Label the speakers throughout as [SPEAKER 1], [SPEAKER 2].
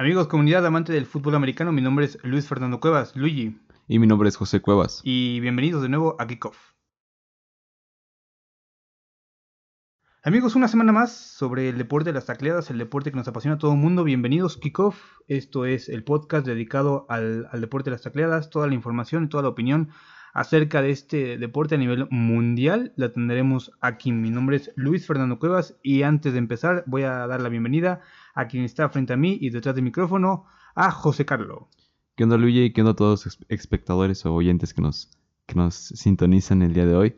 [SPEAKER 1] Amigos, comunidad amante del fútbol americano, mi nombre es Luis Fernando Cuevas, Luigi.
[SPEAKER 2] Y mi nombre es José Cuevas.
[SPEAKER 1] Y bienvenidos de nuevo a Kickoff. Amigos, una semana más sobre el deporte de las tacleadas, el deporte que nos apasiona a todo el mundo. Bienvenidos, Kickoff. Esto es el podcast dedicado al, al deporte de las tacleadas. Toda la información y toda la opinión acerca de este deporte a nivel mundial la tendremos aquí. Mi nombre es Luis Fernando Cuevas y antes de empezar voy a dar la bienvenida a quien está frente a mí y detrás del micrófono, a José Carlos.
[SPEAKER 2] ¿Qué onda, Luigi? ¿Y qué onda a todos los espectadores o oyentes que nos, que nos sintonizan el día de hoy?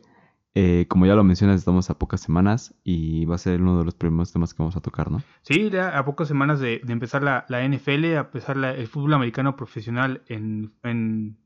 [SPEAKER 2] Eh, como ya lo mencionas, estamos a pocas semanas y va a ser uno de los primeros temas que vamos a tocar, ¿no?
[SPEAKER 1] Sí, ya a pocas semanas de, empezar la, NFL, a empezar el fútbol americano profesional en, en,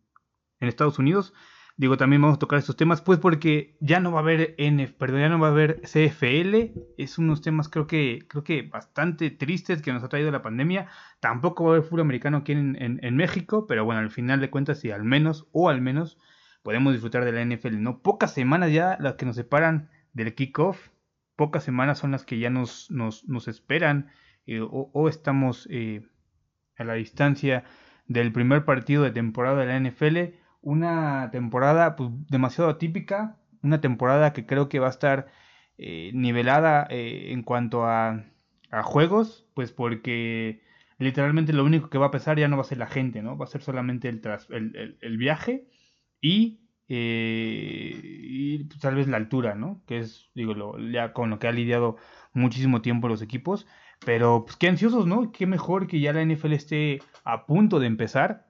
[SPEAKER 1] en Estados Unidos. Digo, también vamos a tocar estos temas, pues porque ya no va a haber NF, perdón, ya no va a haber CFL. Es unos temas creo que, creo que bastante tristes que nos ha traído la pandemia. Tampoco va a haber fútbol americano aquí en, en, México, pero bueno, al final de cuentas, sí, al menos, o al menos, podemos disfrutar de la NFL, ¿no? Pocas semanas ya las que nos separan del kickoff. Pocas semanas son las que ya nos, nos, nos esperan eh, o, estamos eh, a la distancia del primer partido de temporada de la NFL una temporada pues, demasiado atípica, una temporada que creo que va a estar eh, nivelada eh, en cuanto a, a, juegos, pues porque literalmente lo único que va a pesar ya no va a ser la gente, ¿no? Va a ser solamente el, el, el, viaje y, eh, y pues, tal vez la altura, ¿no? Que es, digo, lo, ya con lo que ha lidiado muchísimo tiempo los equipos. Pero pues qué ansiosos, ¿no? Qué mejor que ya la NFL esté a punto de empezar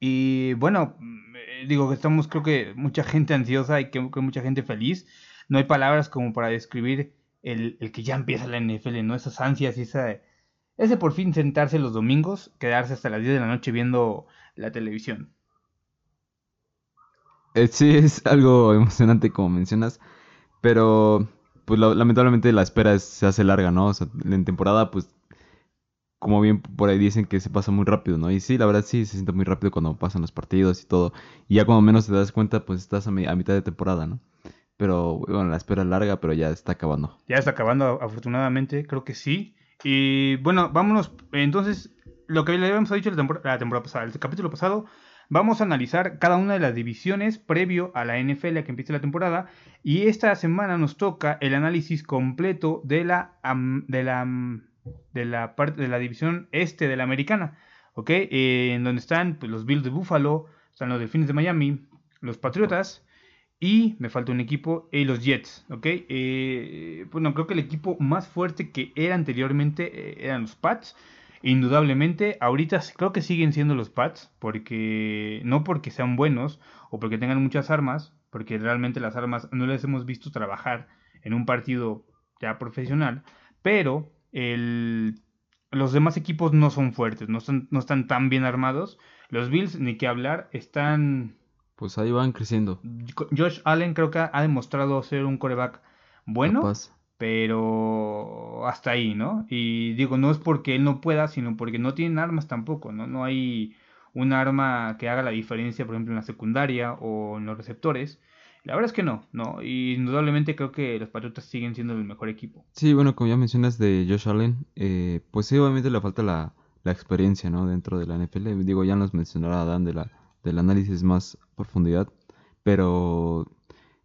[SPEAKER 1] y bueno, mm, digo que estamos, creo que mucha gente ansiosa y que, mucha gente feliz. No hay palabras como para describir el, que ya empieza la NFL, ¿no? Esas ansias y ese por fin sentarse los domingos, quedarse hasta las 10 de la noche viendo la televisión.
[SPEAKER 2] Eh, sí, es algo emocionante como mencionas, pero pues lamentablemente la espera se hace larga, ¿no? O sea, en temporada pues como bien por ahí dicen que se pasa muy rápido, ¿no? Y sí, la verdad sí, se siente muy rápido cuando pasan los partidos y todo. Y ya cuando menos te das cuenta, pues estás a, mitad de temporada, ¿no? Pero bueno, la espera es larga, pero ya está acabando.
[SPEAKER 1] Ya está acabando, afortunadamente, creo que sí. Y bueno, vámonos, entonces, lo que le habíamos dicho la temporada pasada, el capítulo pasado, vamos a analizar cada una de las divisiones previo a la NFL a que empiece la temporada. Y esta semana nos toca el análisis completo de la, de la de la parte de la división este de la americana, ¿ok? Eh, en donde están pues, los Bills de Buffalo, están los Delfines de Miami, los Patriotas y me falta un equipo y los Jets, ¿ok? Eh, bueno, creo que el equipo más fuerte que era anteriormente eh, eran los Pats. Indudablemente, ahorita creo que siguen siendo los Pats, porque no porque sean buenos o porque tengan muchas armas, porque realmente las armas no las hemos visto trabajar en un partido ya profesional, pero el, los demás equipos no son fuertes, no están, no están tan bien armados. Los Bills, ni que hablar, están...
[SPEAKER 2] Pues ahí van creciendo.
[SPEAKER 1] Josh Allen creo que ha demostrado ser un coreback bueno, pero hasta ahí, ¿no? Y digo, no es porque él no pueda, sino porque no tienen armas tampoco, ¿no? No hay un arma que haga la diferencia, por ejemplo, en la secundaria o en los receptores. La verdad es que no, no. Y indudablemente creo que los Patriotas siguen siendo el mejor equipo.
[SPEAKER 2] Sí, bueno, como ya mencionas de Josh Allen, eh, pues sí, obviamente le falta la, experiencia, ¿no? Dentro de la NFL. Digo, ya nos mencionará Dan de la, del análisis más profundidad. Pero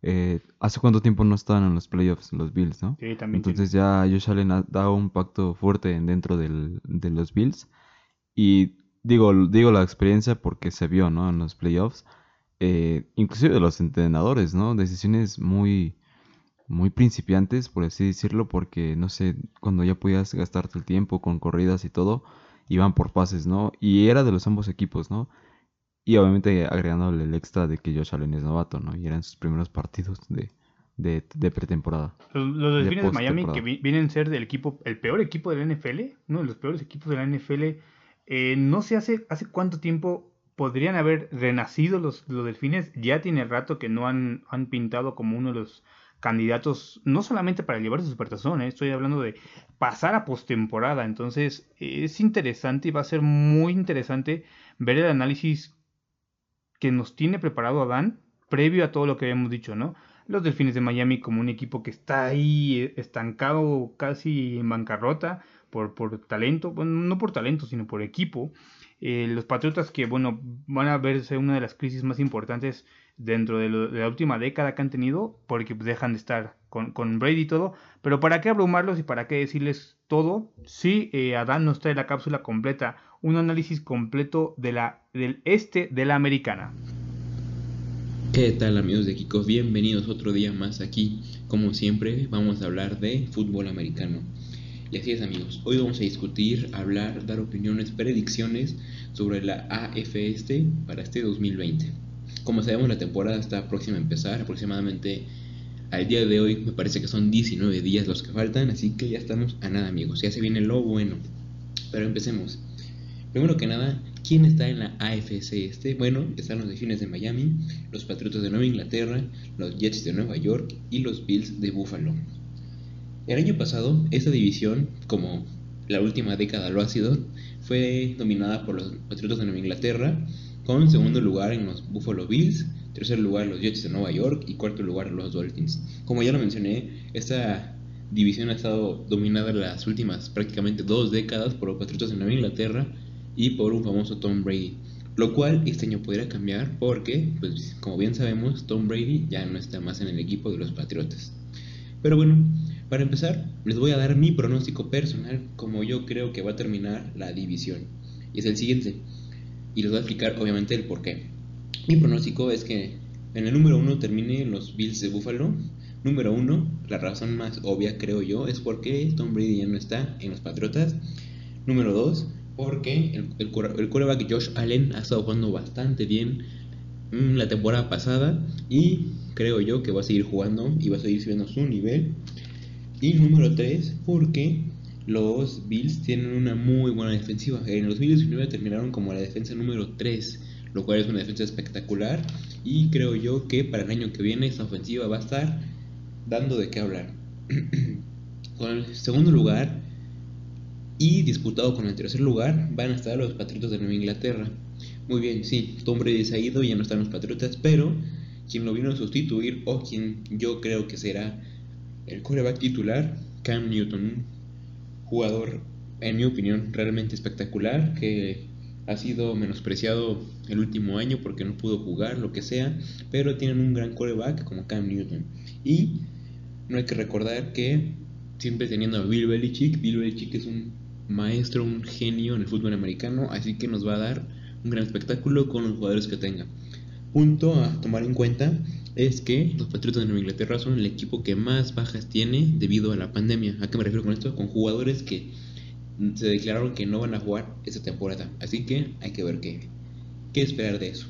[SPEAKER 2] eh, ¿hace cuánto tiempo no estaban en los playoffs los Bills, no?
[SPEAKER 1] Sí, también.
[SPEAKER 2] Entonces ya Josh Allen ha dado un pacto fuerte dentro del, de los Bills. Y digo, digo la experiencia porque se vio, ¿no? En los playoffs eh, inclusive de los entrenadores, ¿no? Decisiones muy, muy principiantes, por así decirlo, porque, no sé, cuando ya podías gastarte el tiempo con corridas y todo, iban por pases, ¿no? Y era de los ambos equipos, ¿no? Y obviamente agregándole el extra de que Josh Allen es novato, ¿no? Y eran sus primeros partidos de, de, pretemporada.
[SPEAKER 1] Los, los Delfines de, Miami, que vienen a ser del equipo, el peor equipo de la NFL, uno de los peores equipos de la NFL, eh, no sé hace, hace cuánto tiempo podrían haber renacido los, los delfines. Ya tiene rato que no han, han pintado como uno de los candidatos, no solamente para llevarse su supertazón, ¿eh? estoy hablando de pasar a postemporada. Entonces es interesante y va a ser muy interesante ver el análisis que nos tiene preparado Adán previo a todo lo que habíamos dicho, ¿no? Los Delfines de Miami como un equipo que está ahí estancado, casi en bancarrota, por, por talento, bueno, no por talento, sino por equipo. Eh, los Patriotas que, bueno, van a verse una de las crisis más importantes dentro de, la última década que han tenido, porque dejan de estar con, con, Brady y todo, pero ¿para qué abrumarlos y para qué decirles todo si eh, Adán nos trae la cápsula completa, un análisis completo de la, del este de la americana?
[SPEAKER 3] ¿Qué tal amigos de Kiko? Bienvenidos otro día más aquí. Como siempre vamos a hablar de fútbol americano. Y así es amigos, hoy vamos a discutir, hablar, dar opiniones, predicciones sobre la AFS para este 2020. Como sabemos la temporada está próxima a empezar, aproximadamente al día de hoy me parece que son 19 días los que faltan, así que ya estamos a nada amigos, ya se viene lo bueno. Pero empecemos. Primero que nada, ¿quién está en la AFC este? Bueno, están los Delfines de Miami, los Patriotas de Nueva Inglaterra, los Jets de Nueva York y los Bills de Buffalo. El año pasado, esta división, como la última década lo ha sido, fue dominada por los Patriotas de Nueva Inglaterra, con segundo lugar en los Buffalo Bills, tercer lugar los Jets de Nueva York y cuarto lugar los Dolphins. Como ya lo mencioné, esta división ha estado dominada las últimas prácticamente dos décadas por los Patriotas de Nueva Inglaterra y por un famoso Tom Brady. Lo cual este año podría cambiar porque, pues como bien sabemos, Tom Brady ya no está más en el equipo de los Patriotas. Pero bueno, para empezar, les voy a dar mi pronóstico personal como yo creo que va a terminar la división. Y es el siguiente. Y les voy a explicar obviamente el por qué. Mi pronóstico es que en el número uno termine los Bills de Buffalo. Número uno, la razón más obvia creo yo es porque Tom Brady ya no está en los Patriotas. Número dos, porque el, el, el Josh Allen ha estado jugando bastante bien la temporada pasada y creo yo que va a seguir jugando y va a seguir subiendo su nivel. Y número 3, porque los Bills tienen una muy buena defensiva. En el 2019 terminaron como la defensa número 3, lo cual es una defensa espectacular. Y creo yo que para el año que viene esta ofensiva va a estar dando de qué hablar. con el segundo lugar y disputado con el tercer lugar van a estar los Patriotas de Nueva Inglaterra. Muy bien, sí, Tom Brady se ha ido ya no están los Patriotas, pero quien lo vino a sustituir o quien yo creo que será el coreback titular, Cam Newton, jugador, en mi opinión, realmente espectacular, que ha sido menospreciado el último año porque no pudo jugar, lo que sea, pero tienen un gran coreback como Cam Newton. Y no hay que recordar que siempre teniendo a Bill Belichick, Bill Belichick es un maestro, un genio en el fútbol americano, así que nos va a dar un gran espectáculo con los jugadores que tenga. Punto a tomar en cuenta es que los Patriotas de Nueva Inglaterra son el equipo que más bajas tiene debido a la pandemia. ¿A qué me refiero con esto? Con jugadores que se declararon que no van a jugar esta temporada. Así que hay que ver qué, qué esperar de eso.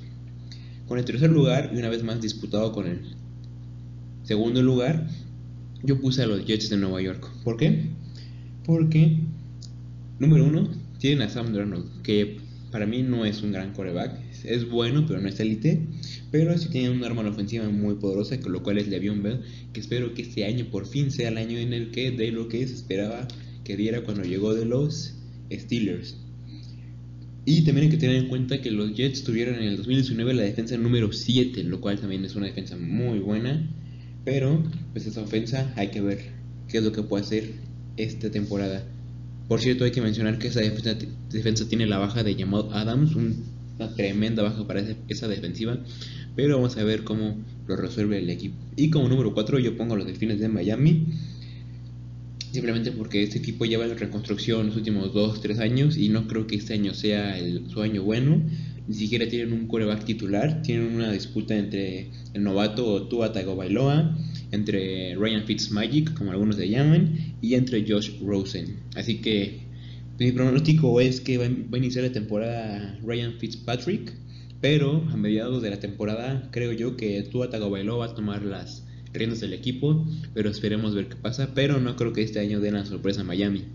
[SPEAKER 3] Con el tercer lugar, y una vez más disputado con el segundo lugar, yo puse a los Jets de Nueva York. ¿Por qué? Porque, número uno, tienen a Sam Darnold, que para mí no es un gran coreback. Es bueno, pero no es élite. Pero sí tiene un arma ofensiva muy poderosa, con lo cual es Le'Veon Bell, que espero que este año por fin sea el año en el que de lo que se esperaba que diera cuando llegó de los Steelers. Y también hay que tener en cuenta que los Jets tuvieron en el 2019 la defensa número 7, lo cual también es una defensa muy buena. Pero, pues esa ofensa hay que ver qué es lo que puede hacer esta temporada. Por cierto, hay que mencionar que esa defensa, defensa tiene la baja de Jamal Adams, una tremenda baja para esa defensiva. Pero vamos a ver cómo lo resuelve el equipo. Y como número 4 yo pongo a los Delfines de Miami. Simplemente porque este equipo lleva en reconstrucción los últimos 2-3 años y no creo que este año sea el, su año bueno. Ni siquiera tienen un coreback titular. Tienen una disputa entre el novato Tua Tagovailoa, entre Ryan Fitzmagic, como algunos le llaman, y entre Josh Rosen. Así que mi pronóstico es que va a iniciar la temporada Ryan Fitzpatrick, pero a mediados de la temporada creo yo que Tua Tagovailoa va a tomar las riendas del equipo, pero esperemos ver qué pasa, pero no creo que este año den la sorpresa a Miami.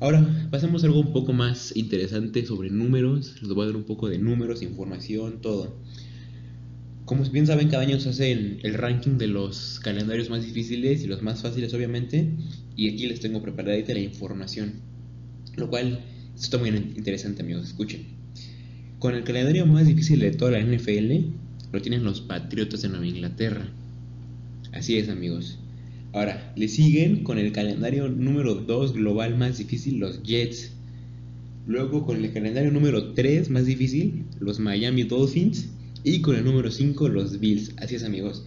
[SPEAKER 3] Ahora, pasemos a algo un poco más interesante sobre números, les voy a dar un poco de números, información, todo. Como bien saben, cada año se hace el, ranking de los calendarios más difíciles y los más fáciles, obviamente. Y aquí les tengo preparada la información. Lo cual está muy interesante, amigos. Escuchen. Con el calendario más difícil de toda la NFL, lo tienen los Patriotas de Nueva Inglaterra. Así es, amigos. Ahora, le siguen con el calendario número 2 global más difícil los Jets. Luego con el calendario número 3 más difícil los Miami Dolphins. Y con el número 5 los Bills. Así es amigos.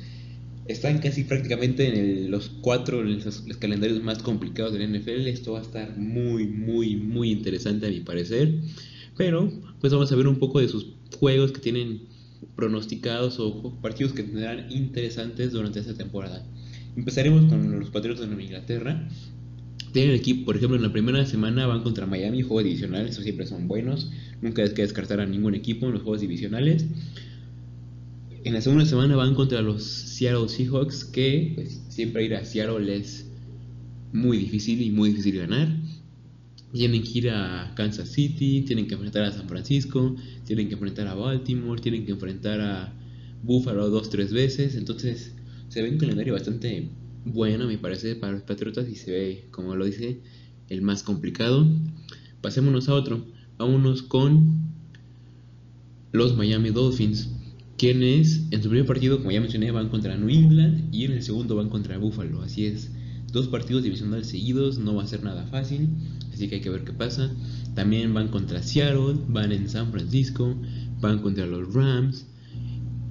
[SPEAKER 3] Están casi prácticamente en el- los cuatro los, los calendarios más complicados del NFL. Esto va a estar muy, muy, muy interesante a mi parecer. Pero, pues vamos a ver un poco de sus juegos que tienen pronosticados o partidos que tendrán interesantes durante esta temporada. Empezaremos con los Patriotas de Nueva Inglaterra. Tienen equipo, por ejemplo, en la primera semana van contra Miami, juegos divisionales, esos siempre son buenos. Nunca hay que descartar a ningún equipo en los juegos divisionales. En la segunda semana van contra los Seattle Seahawks, que pues, siempre ir a Seattle es muy difícil y muy difícil ganar. Tienen que ir a Kansas City, tienen que enfrentar a San Francisco, tienen que enfrentar a Baltimore, tienen que enfrentar a Buffalo dos, tres veces. Entonces se ve un calendario bastante bueno, me parece, para los Patriotas y se ve, como lo dice, el más complicado. Pasémonos a otro. Vámonos con los Miami Dolphins, quienes en su primer partido, como ya mencioné, van contra New England y en el segundo van contra Buffalo. Así es, dos partidos divisionales seguidos, no va a ser nada fácil, así que hay que ver qué pasa. También van contra Seattle, van en San Francisco, van contra los Rams,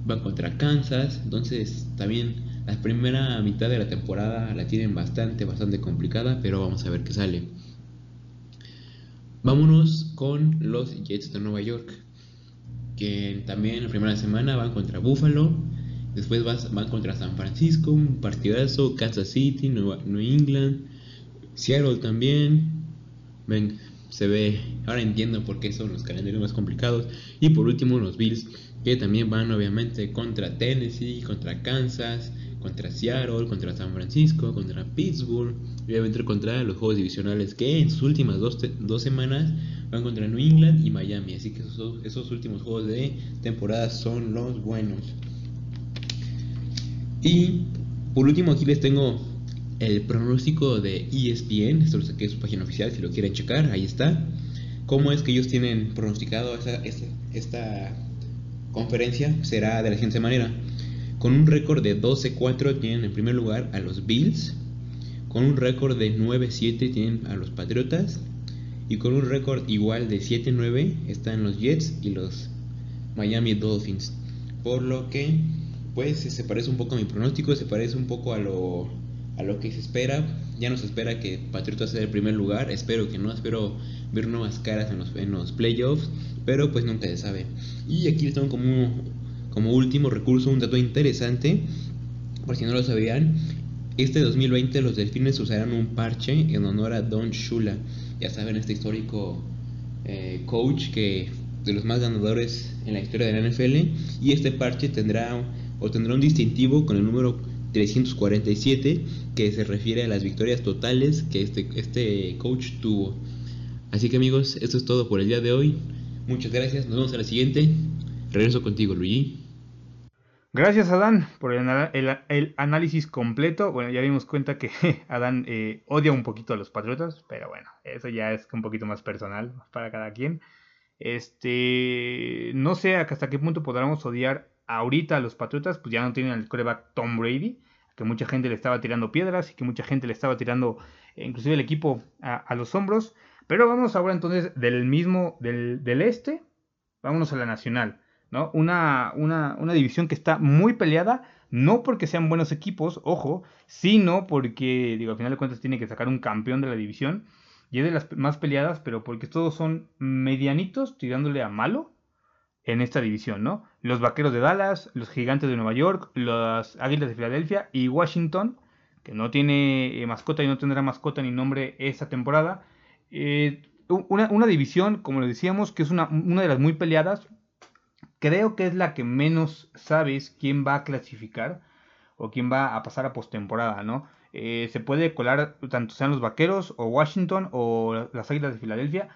[SPEAKER 3] van contra Kansas, entonces también la primera mitad de la temporada la tienen bastante, bastante complicada, pero vamos a ver qué sale. Vámonos con los Jets de Nueva York, que también la primera semana van contra Buffalo, después van contra San Francisco, un partidazo, Kansas City, Nueva- New England, Seattle también. Ven, se ve, ahora entiendo por qué son los calendarios más complicados. Y por último los Bills, que también van obviamente contra Tennessee, contra Kansas, contra Seattle, contra San Francisco, contra Pittsburgh, obviamente contra los juegos divisionales que en sus últimas dos, dos semanas van contra New England y Miami. Así que esos, esos últimos juegos de temporada son los buenos. Y por último aquí les tengo el pronóstico de ESPN, esto lo saqué de su página oficial, si lo quieren checar, ahí está. ¿Cómo es que ellos tienen pronosticado esta, esta, esta conferencia? Será de la siguiente manera. Con un récord de 12-4 tienen en primer lugar a los Bills. Con un récord de 9-7 tienen a los Patriotas. Y con un récord igual de 7-9 están los Jets y los Miami Dolphins. Por lo que, pues se parece un poco a mi pronóstico, se parece un poco a lo, a lo que se espera. Ya no se espera que Patriotas sea el primer lugar, espero que no, espero ver nuevas caras en los, en los playoffs, pero pues nunca se sabe. Y aquí les tengo como, como último recurso un dato interesante, por si no lo sabían. Este 2020 los delfines usarán un parche en honor a Don Shula. Ya saben, este histórico eh, coach que de los más ganadores en la historia de la NFL. Y este parche tendrá o tendrá un distintivo con el número 347 que se refiere a las victorias totales que este, este coach tuvo. Así que amigos, esto es todo por el día de hoy. Muchas gracias, nos vemos a la siguiente. Regreso contigo, Luigi.
[SPEAKER 1] Gracias, Adán, por el, análisis completo. Bueno, ya dimos cuenta que Adán eh, odia un poquito a los Patriotas, pero bueno, eso ya es un poquito más personal para cada quien. Este, no sé hasta qué punto podremos odiar ahorita a los Patriotas, pues ya no tienen el coreback Tom Brady, que mucha gente le estaba tirando piedras y que mucha gente le estaba tirando inclusive el equipo a, a los hombros. Pero vamos ahora entonces del mismo, del, del este, vámonos a la nacional. Una, una, una división que está muy peleada, no porque sean buenos equipos, ojo, sino porque, digo, al final de cuentas tiene que sacar un campeón de la división, y es de las más peleadas, pero porque todos son medianitos tirándole a malo en esta división, ¿no? Los Vaqueros de Dallas, los Gigantes de Nueva York, las Águilas de Filadelfia y Washington, que no tiene eh, mascota y no tendrá mascota ni nombre esta temporada. Eh, una, una división, como lo decíamos, que es una, una de las muy peleadas, creo que es la que menos sabes quién va a clasificar o quién va a pasar a postemporada, ¿no? Eh, se puede colar tanto sean los vaqueros o Washington o las águilas de Filadelfia.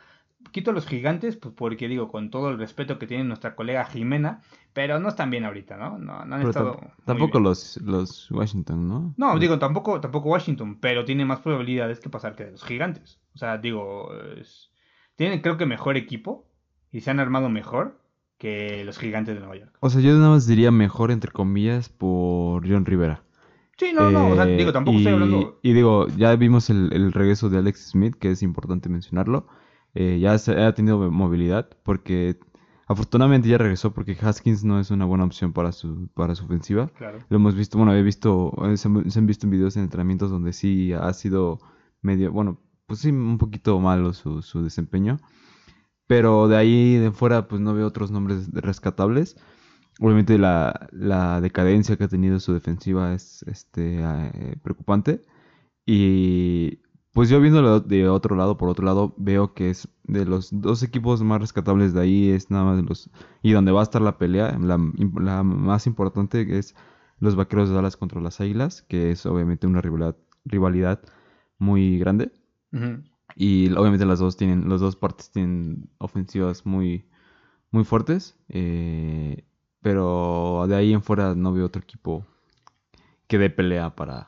[SPEAKER 1] Quito a los gigantes, pues porque digo, con todo el respeto que tiene nuestra colega Jimena, pero no están bien ahorita, ¿no? No, no han
[SPEAKER 2] Pero
[SPEAKER 1] estado.
[SPEAKER 2] tampoco los, los Washington, ¿no?
[SPEAKER 1] No, digo, tampoco, tampoco Washington, pero tiene más probabilidades que pasar que de los gigantes. O sea, digo, es- tienen creo que mejor equipo y se han armado mejor que los gigantes de Nueva York.
[SPEAKER 2] O sea, yo nada más diría mejor, entre comillas, por John Rivera.
[SPEAKER 1] Sí, no, no, o sea,
[SPEAKER 2] Eh,
[SPEAKER 1] digo, tampoco
[SPEAKER 2] y,
[SPEAKER 1] estoy hablando...
[SPEAKER 2] y digo, ya vimos el, el regreso de Alex Smith, que es importante mencionarlo. Eh, ya se, ha tenido movilidad, porque afortunadamente ya regresó, porque Haskins no es una buena opción para su, para su ofensiva.
[SPEAKER 1] Claro.
[SPEAKER 2] Lo hemos visto, bueno, he visto, eh, se, han- se han visto en videos en entrenamientos donde sí ha sido medio, bueno, pues sí, un poquito malo su, su desempeño. Pero de ahí de fuera, pues no veo otros nombres rescatables. Obviamente la, la decadencia que ha tenido su defensiva es este, eh, preocupante. Y pues yo viéndolo de otro lado, por otro lado, veo que es de los dos equipos más rescatables de ahí, es nada más de los... Y donde va a estar la pelea, la, la más importante es los Vaqueros de Dallas contra las Águilas, que es obviamente una rivalidad, rivalidad muy grande.
[SPEAKER 1] Ujú.
[SPEAKER 2] Y obviamente las dos tienen, las dos partes tienen ofensivas muy, muy fuertes. eh, pero de ahí en fuera no veo otro equipo que dé pelea para,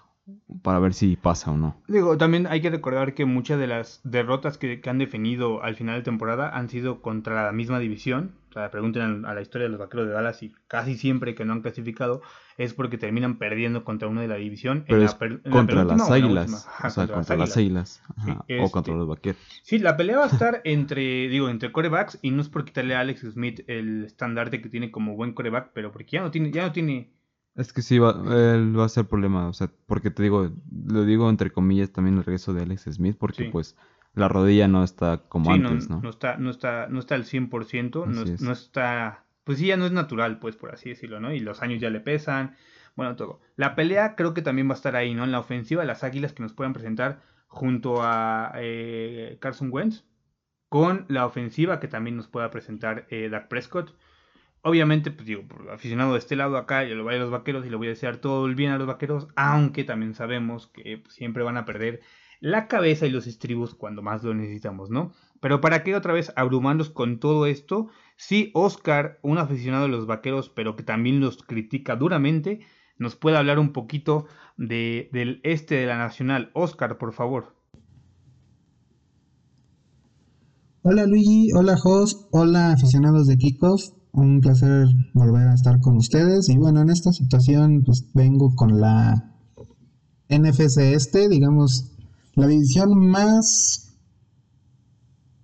[SPEAKER 2] para ver si pasa o no.
[SPEAKER 1] Digo, también hay que recordar que muchas de las derrotas que, que han definido al final de temporada han sido contra la misma división. O sea, pregunten a la historia de los vaqueros de Dallas y casi siempre que no han clasificado es porque terminan perdiendo contra una de la división.
[SPEAKER 2] Pero
[SPEAKER 1] en
[SPEAKER 2] es
[SPEAKER 1] la per- en la
[SPEAKER 2] contra las
[SPEAKER 1] o en la
[SPEAKER 2] águilas.
[SPEAKER 1] Ajá,
[SPEAKER 2] o sea, contra, las águilas. ajá,
[SPEAKER 1] Sí,
[SPEAKER 2] O
[SPEAKER 1] este-
[SPEAKER 2] contra los vaqueros.
[SPEAKER 1] Sí, la pelea va a estar entre, digo, entre corebacks y no es por quitarle a Alex Smith el estandarte que tiene como buen coreback, pero porque ya no tiene, ya no tiene,
[SPEAKER 2] Es que sí, va, él va a ser problema. O sea, porque te digo, lo digo entre comillas también el regreso de Alex Smith, porque
[SPEAKER 1] Sí.
[SPEAKER 2] pues la rodilla no está como
[SPEAKER 1] sí, no,
[SPEAKER 2] antes, ¿no?
[SPEAKER 1] no está, no está, no está al 100%, no, es. no está, pues sí, ya no es natural, pues por así decirlo, ¿no? Y los años ya le pesan, bueno, todo. La pelea creo que también va a estar ahí, ¿no? En la ofensiva, las águilas que nos puedan presentar junto a eh, Carson Wentz, con la ofensiva que también nos pueda presentar eh, Dak Prescott. Obviamente, pues digo, por aficionado de este lado acá, yo lo voy a los vaqueros y le voy a desear todo el bien a los vaqueros, aunque también sabemos que pues, siempre van a perder la cabeza y los estribos cuando más lo necesitamos, ¿no? Pero para qué otra vez abrumarnos con todo esto, si Oscar, un aficionado de los vaqueros, pero que también los critica duramente, nos puede hablar un poquito de, del este de la Nacional. Oscar, por favor.
[SPEAKER 4] Hola Luigi, hola Jos, hola aficionados de Kickoff, un placer volver a estar con ustedes y bueno, en esta situación pues vengo con la NFC este, digamos, la división más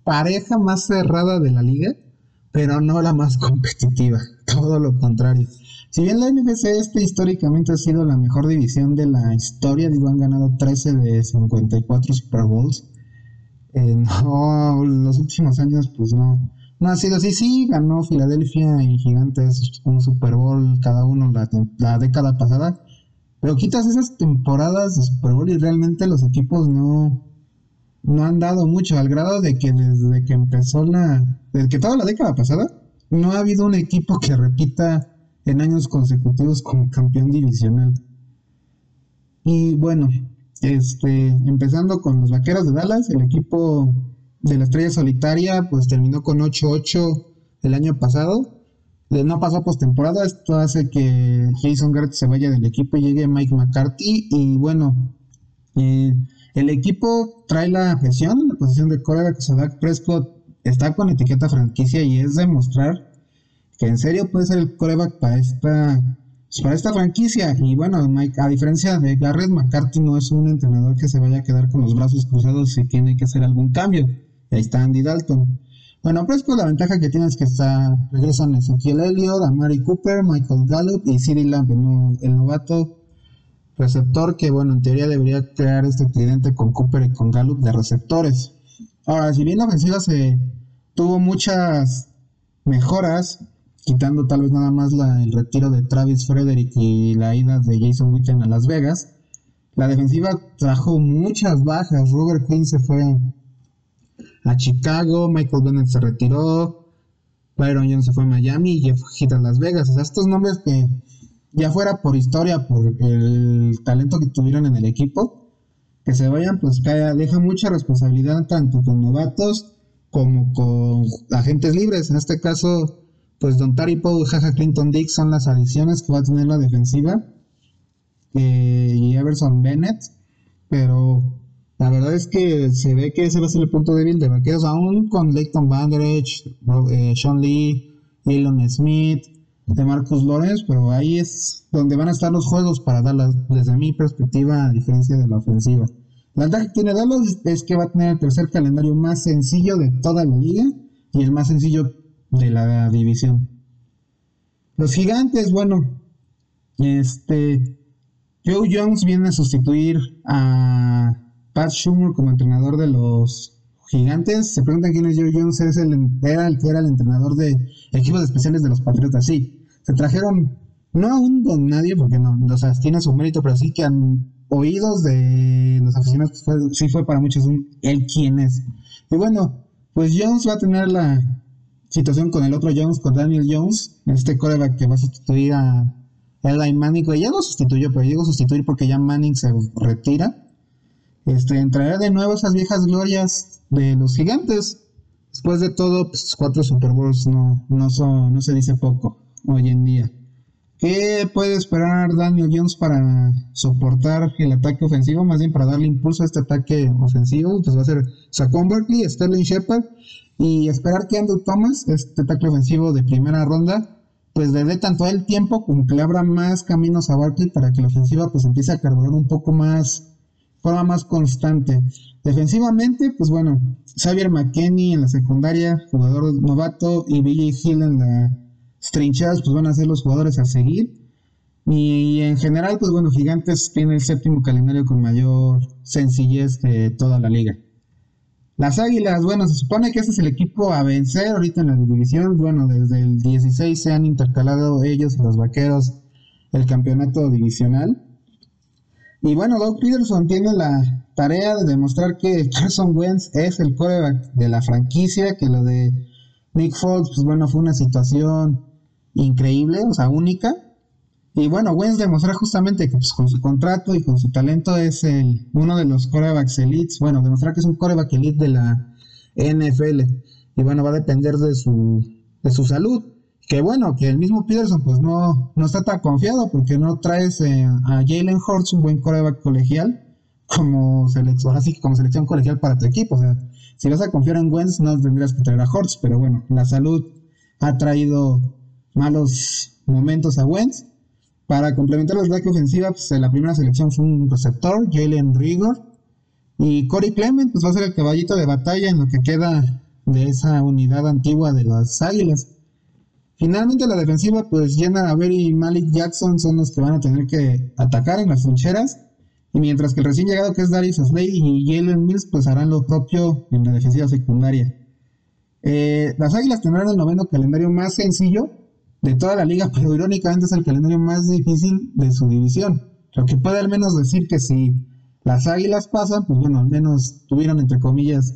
[SPEAKER 4] pareja, más cerrada de la liga, pero no la más competitiva, todo lo contrario. Si bien la NFC este históricamente ha sido la mejor división de la historia, digo, han ganado 13 de 54 Super Bowls, eh, no, los últimos años pues no, no ha sido así. Sí, ganó Filadelfia y Gigantes un Super Bowl cada uno la, la década pasada, pero quitas esas temporadas de Super Bowl y realmente los equipos no, no han dado mucho, al grado de que desde que empezó la, desde que toda la década pasada, no ha habido un equipo que repita en años consecutivos como campeón divisional. Y bueno, este, empezando con los Vaqueros de Dallas, el equipo de la Estrella Solitaria, pues terminó con 8-8 el año pasado. No pasó postemporada, esto hace que Jason Garrett se vaya del equipo y llegue Mike McCarthy. Y bueno, eh, el equipo trae la presión la posición de coreback, que Prescott está con etiqueta franquicia y es demostrar que en serio puede ser el coreback para esta pues, para esta franquicia. Y bueno, Mike, a diferencia de Garrett, McCarthy no es un entrenador que se vaya a quedar con los brazos cruzados si tiene que hacer algún cambio. Ahí está Andy Dalton. Bueno, Prescott la ventaja que tiene es que está, regresan Ezequiel Elliott, Amari Cooper, Michael Gallup y CeeDee Lamb, el, no- el novato receptor que, bueno, en teoría debería crear este tridente con Cooper y con Gallup de receptores. Ahora, si bien la ofensiva se tuvo muchas mejoras, quitando tal vez nada más el retiro de Travis Frederick y la ida de Jason Witten a Las Vegas, la defensiva trajo muchas bajas. Robert Quinn se fue a Chicago, Michael Bennett se retiró, Byron Jones se fue a Miami y Jeff Heath a Las Vegas. O sea, estos nombres que ya fuera por historia, por el talento que tuvieron en el equipo, que se vayan, pues deja mucha responsabilidad tanto con novatos como con agentes libres. En este caso, pues Don Taripo y Jaja Clinton Dix son las adiciones que va a tener la defensiva. eh, y Everson Bennett. Pero la verdad es que se ve que ese va a ser el punto débil de vaqueros, aún con Leighton Ro- eh, Sean Lee, Elon Smith, de Marcus Lawrence, pero ahí es donde van a estar los juegos para Dallas, desde mi perspectiva, a diferencia de la ofensiva. La ventaja que tiene Dallas es que va a tener el tercer calendario más sencillo de toda la liga y el más sencillo de la división. Los gigantes, bueno, este Joe Jones viene a sustituir a Pat Schumer como entrenador de los gigantes. Se preguntan quién es Joe Jones, es el, era el que era el entrenador de equipos especiales de los Patriotas. Sí, se trajeron, no a un nadie, porque no, o sea, tiene su mérito, pero sí que han oídos de los aficionados, fue, sí fue para muchos un él quién es. Y bueno, pues Jones va a tener la situación con el otro Jones, con Daniel Jones, este coreback que va a sustituir a Eli Manning, que ya lo sustituyó, pero digo sustituir porque ya Manning se retira. Este, entrará de nuevo esas viejas glorias de los gigantes. Después de todo, pues, cuatro Super Bowls no, no, son, no se dice poco hoy en día. ¿Qué puede esperar Daniel Jones para soportar el ataque ofensivo? Más bien para darle impulso a este ataque ofensivo. Pues va a ser Saquon Berkeley, Sterling Shepard y esperar que Andrew Thomas, este ataque ofensivo de primera ronda, pues le dé tanto el tiempo como que le abra más caminos a Barkley para que la ofensiva pues empiece a cargar un poco más, forma más constante. Defensivamente, pues bueno, Xavier McKenney en la secundaria, jugador novato, y Billy Hill en las trincheras, pues van a ser los jugadores a seguir. Y en general, pues bueno, Gigantes tiene el séptimo calendario con mayor sencillez de toda la liga. Las Águilas, bueno, se supone que ese es el equipo a vencer ahorita en la división. Bueno, desde el 16 se han intercalado ellos, los vaqueros, el campeonato divisional. Y bueno, Doug Peterson tiene la tarea de demostrar que Carson Wentz es el quarterback de la franquicia, que lo de Nick Foles, pues bueno, fue una situación increíble, o sea, única. Y bueno, Wentz demostró justamente que pues, con su contrato y con su talento es el, uno de los corebacks elites. Bueno, demostrar que es un coreback elite de la NFL. Y bueno, va a depender de su, de su salud. Que bueno, que el mismo Peterson pues no, no está tan confiado porque no traes eh, a Jalen Hurts, un buen coreback colegial, como selección, así como selección colegial para tu equipo. O sea, si vas a confiar en Wentz, no tendrías que traer a Hurts, pero bueno, la salud ha traído malos momentos a Wentz. Para complementar la ataque ofensiva, pues la primera selección fue un receptor, Jalen Rigor. Y Corey Clement, pues va a ser el caballito de batalla en lo que queda de esa unidad antigua de las Águilas. Finalmente la defensiva, pues Jenna Aver y Malik Jackson son los que van a tener que atacar en las trincheras. Y mientras que el recién llegado que es Darius Slay y Jalen Mills, pues harán lo propio en la defensiva secundaria. Eh, las Águilas tendrán el noveno calendario más sencillo, de toda la liga, pero irónicamente es el calendario más difícil de su división. Lo que puede al menos decir que si las águilas pasan, pues bueno, al menos tuvieron entre comillas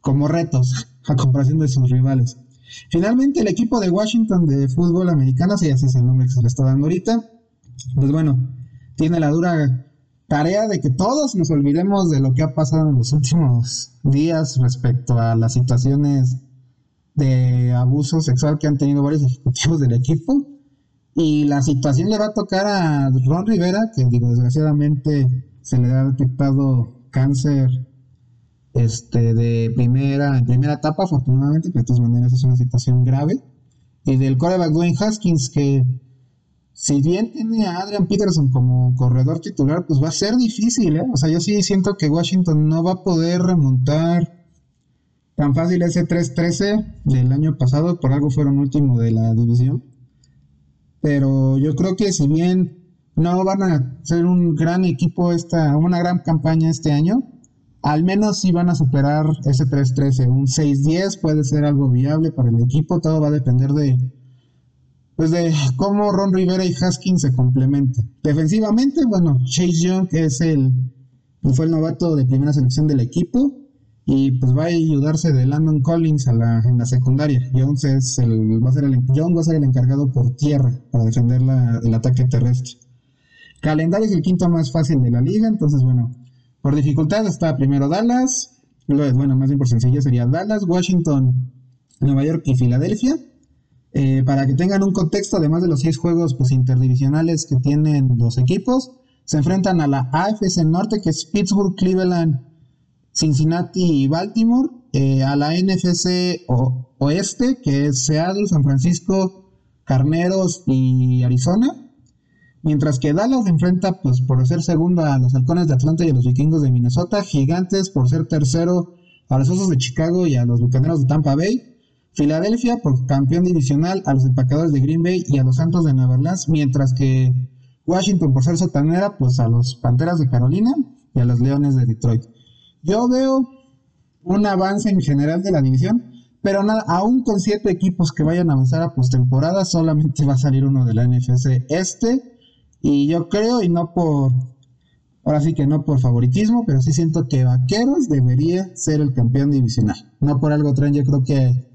[SPEAKER 4] como retos a comparación de sus rivales. Finalmente el equipo de Washington de fútbol americano, si ese es el nombre que se le está dando ahorita, pues bueno, tiene la dura tarea de que todos nos olvidemos de lo que ha pasado en los últimos días respecto a las situaciones de abuso sexual que han tenido varios ejecutivos del equipo. Y la situación le va a tocar a Ron Rivera, que digo, desgraciadamente se le ha detectado cáncer este, de primera, primera etapa, afortunadamente, pero de todas maneras es una situación grave. Y del coreback Dwayne Haskins, que si bien tiene a Adrian Peterson como corredor titular, pues va a ser difícil, ¿eh? O sea, yo sí siento que Washington no va a poder remontar tan fácil ese 3-13 del año pasado, por algo fueron último de la división. Pero yo creo que si bien no van a ser un gran equipo, esta, una gran campaña este año, al menos sí van a superar ese 3-13. Un 6-10 puede ser algo viable para el equipo, todo va a depender de, pues de cómo Ron Rivera y Haskins se complementen. Defensivamente, bueno, Chase Young es el, fue el novato de primera selección del equipo y pues va a ayudarse de Landon Collins la, en la secundaria. Jones, es el, va a ser el, va a ser el encargado por tierra para defender el ataque terrestre. Calendario es el quinto más fácil de la liga, entonces bueno, por dificultad está primero Dallas, luego, bueno, más bien por sencillo sería Dallas, Washington, Nueva York y Filadelfia. Eh, para que tengan un contexto, además de los seis juegos pues, interdivisionales que tienen los equipos, se enfrentan a la AFC Norte, que es Pittsburgh, Cleveland, Cincinnati y Baltimore, eh, a la NFC Oeste, que es Seattle, San Francisco, Carneros y Arizona. Mientras que Dallas enfrenta, pues por ser segundo a los Halcones de Atlanta y a los Vikingos de Minnesota, Gigantes por ser tercero a los Osos de Chicago y a los Bucaneros de Tampa Bay, Filadelfia por campeón divisional a los Empacadores de Green Bay y a los Santos de Nueva Orleans, mientras que Washington por ser sotanera, pues a los Panteras de Carolina y a los Leones de Detroit. Yo veo un avance en general de la división, pero nada, aún con siete equipos que vayan a avanzar a postemporada, solamente va a salir uno de la NFC este y yo creo, y no por, ahora sí que no por favoritismo, pero sí siento que Vaqueros debería ser el campeón divisional. No por algo traen, yo creo que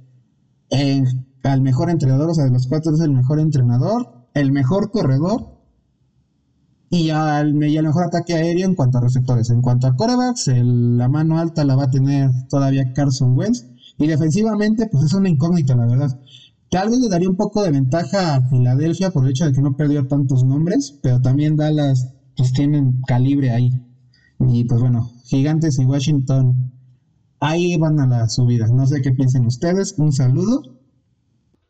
[SPEAKER 4] eh, al mejor entrenador, o sea, de los cuatro es el mejor entrenador, el mejor corredor y al, y mejor ataque aéreo en cuanto a receptores. En cuanto a corebacks, la mano alta la va a tener todavía Carson Wentz. Y defensivamente, pues es una incógnita, la verdad. Tal vez le daría un poco de ventaja a Filadelfia por el hecho de que no perdió tantos nombres, pero también Dallas pues tienen calibre ahí. Y pues bueno, Gigantes y Washington ahí van a la subida. No sé qué piensen ustedes. Un saludo.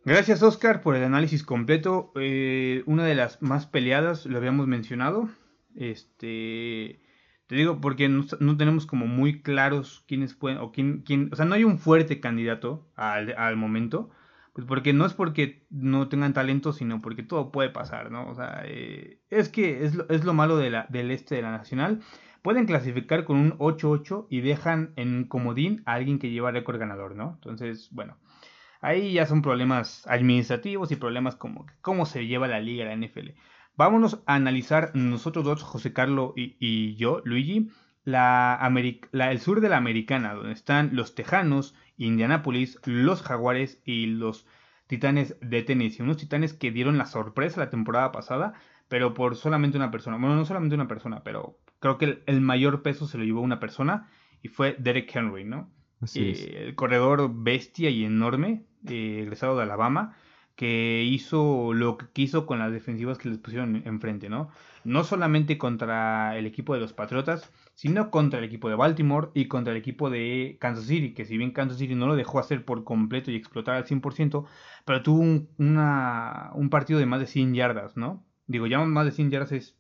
[SPEAKER 1] Gracias Oscar por el análisis completo. Eh, una de las más peleadas, lo habíamos mencionado. Este, te digo porque no, no, tenemos como muy claros quiénes pueden o quién, quién, o sea, no hay un fuerte candidato al, al momento. Pues porque no es porque no tengan talento, sino porque todo puede pasar, ¿no? O sea, eh, es que es lo, es lo malo de del este de la Nacional. Pueden clasificar con un 8-8 y dejan en comodín a alguien que lleva récord ganador, ¿no? Entonces, bueno, ahí ya son problemas administrativos y problemas como cómo se lleva la liga, la NFL. Vámonos a analizar nosotros dos, José Carlos y, y yo, Luigi, la, la, el sur de la americana, donde están los Tejanos, Indianapolis, los Jaguares y los Titanes de Tennessee. Unos Titanes que dieron la sorpresa la temporada pasada, pero por solamente una persona. Bueno, no solamente una persona, pero creo que el, mayor peso se lo llevó una persona y fue Derek Henry, ¿no? Eh, el corredor bestia y enorme, eh, egresado de Alabama, que hizo lo que quiso con las defensivas que les pusieron enfrente, ¿no? No solamente contra el equipo de los Patriotas, sino contra el equipo de Baltimore y contra el equipo de Kansas City, que si bien Kansas City no lo dejó hacer por completo y explotar al 100%, pero tuvo un, una, un partido de más de 100 yardas, ¿no? Digo, ya más de 100 yardas es,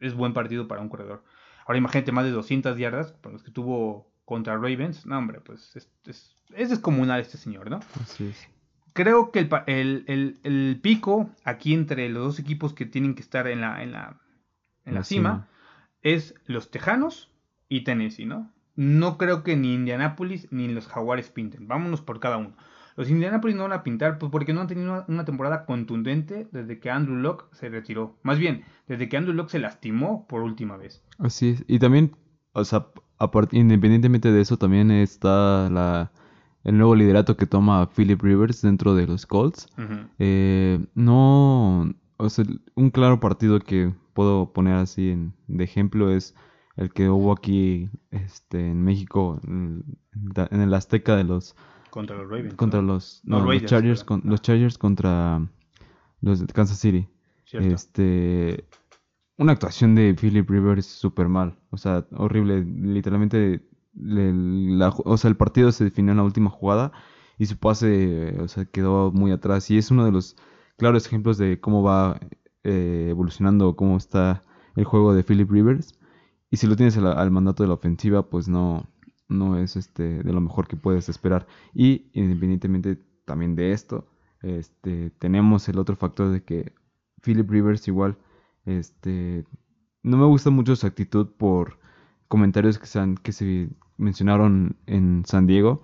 [SPEAKER 1] es buen partido para un corredor. Ahora imagínate más de 200 yardas, por los que tuvo contra Ravens, no hombre, pues es, es, es descomunal este señor, ¿no? Creo que el, el, el, el, pico aquí entre los dos equipos que tienen que estar en la, en la, en la, la cima, cima es los Tejanos y Tennessee, ¿no? No creo que ni Indianapolis ni los Jaguares pinten. Vámonos por cada uno. Los Indianapolis no van a pintar pues, porque no han tenido una temporada contundente desde que Andrew Locke se retiró. Más bien, desde que Andrew Locke se lastimó por última vez.
[SPEAKER 2] Así es. Y también, o sea, independientemente de eso, también está la, el nuevo liderato que toma Philip Rivers dentro de los Colts. Uh -huh. eh, no, o sea, un claro partido que puedo poner así en, de ejemplo es el que hubo aquí este, en México, en, en el Azteca de los...
[SPEAKER 1] Contra los Ravens.
[SPEAKER 2] Contra
[SPEAKER 1] ¿no?
[SPEAKER 2] los, no, no, Raiders, los, Chargers, con, los Chargers contra los de Kansas City.
[SPEAKER 1] Cierto.
[SPEAKER 2] Este, una actuación de Philip Rivers súper mal. O sea, horrible. Literalmente, le, la, o sea, el partido se definió en la última jugada y su pase o sea, quedó muy atrás. Y es uno de los claros ejemplos de cómo va eh, evolucionando, cómo está el juego de Philip Rivers. Y si lo tienes al, al, mandato de la ofensiva, pues no, no es este de lo mejor que puedes esperar. Y independientemente también de esto, este, tenemos el otro factor de que Philip Rivers igual, este, no me gusta mucho su actitud por comentarios que se, han, que se mencionaron en San Diego,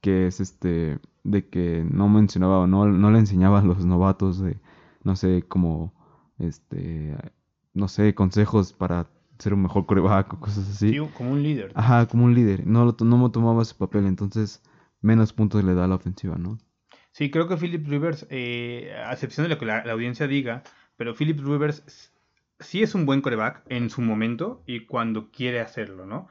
[SPEAKER 2] que es este, de que no mencionaba o no, no le enseñaba a los novatos de, no sé, como, este, no sé, consejos para ser un mejor coreback o cosas así.
[SPEAKER 1] Sí, como un líder.
[SPEAKER 2] Ajá, como un líder. No, no me tomaba ese papel, entonces menos puntos le da a la ofensiva, ¿no?
[SPEAKER 1] Sí, creo que Philip Rivers, eh, a excepción de lo que la, la, audiencia diga, pero Philip Rivers sí es un buen coreback en su momento y cuando quiere hacerlo, ¿no?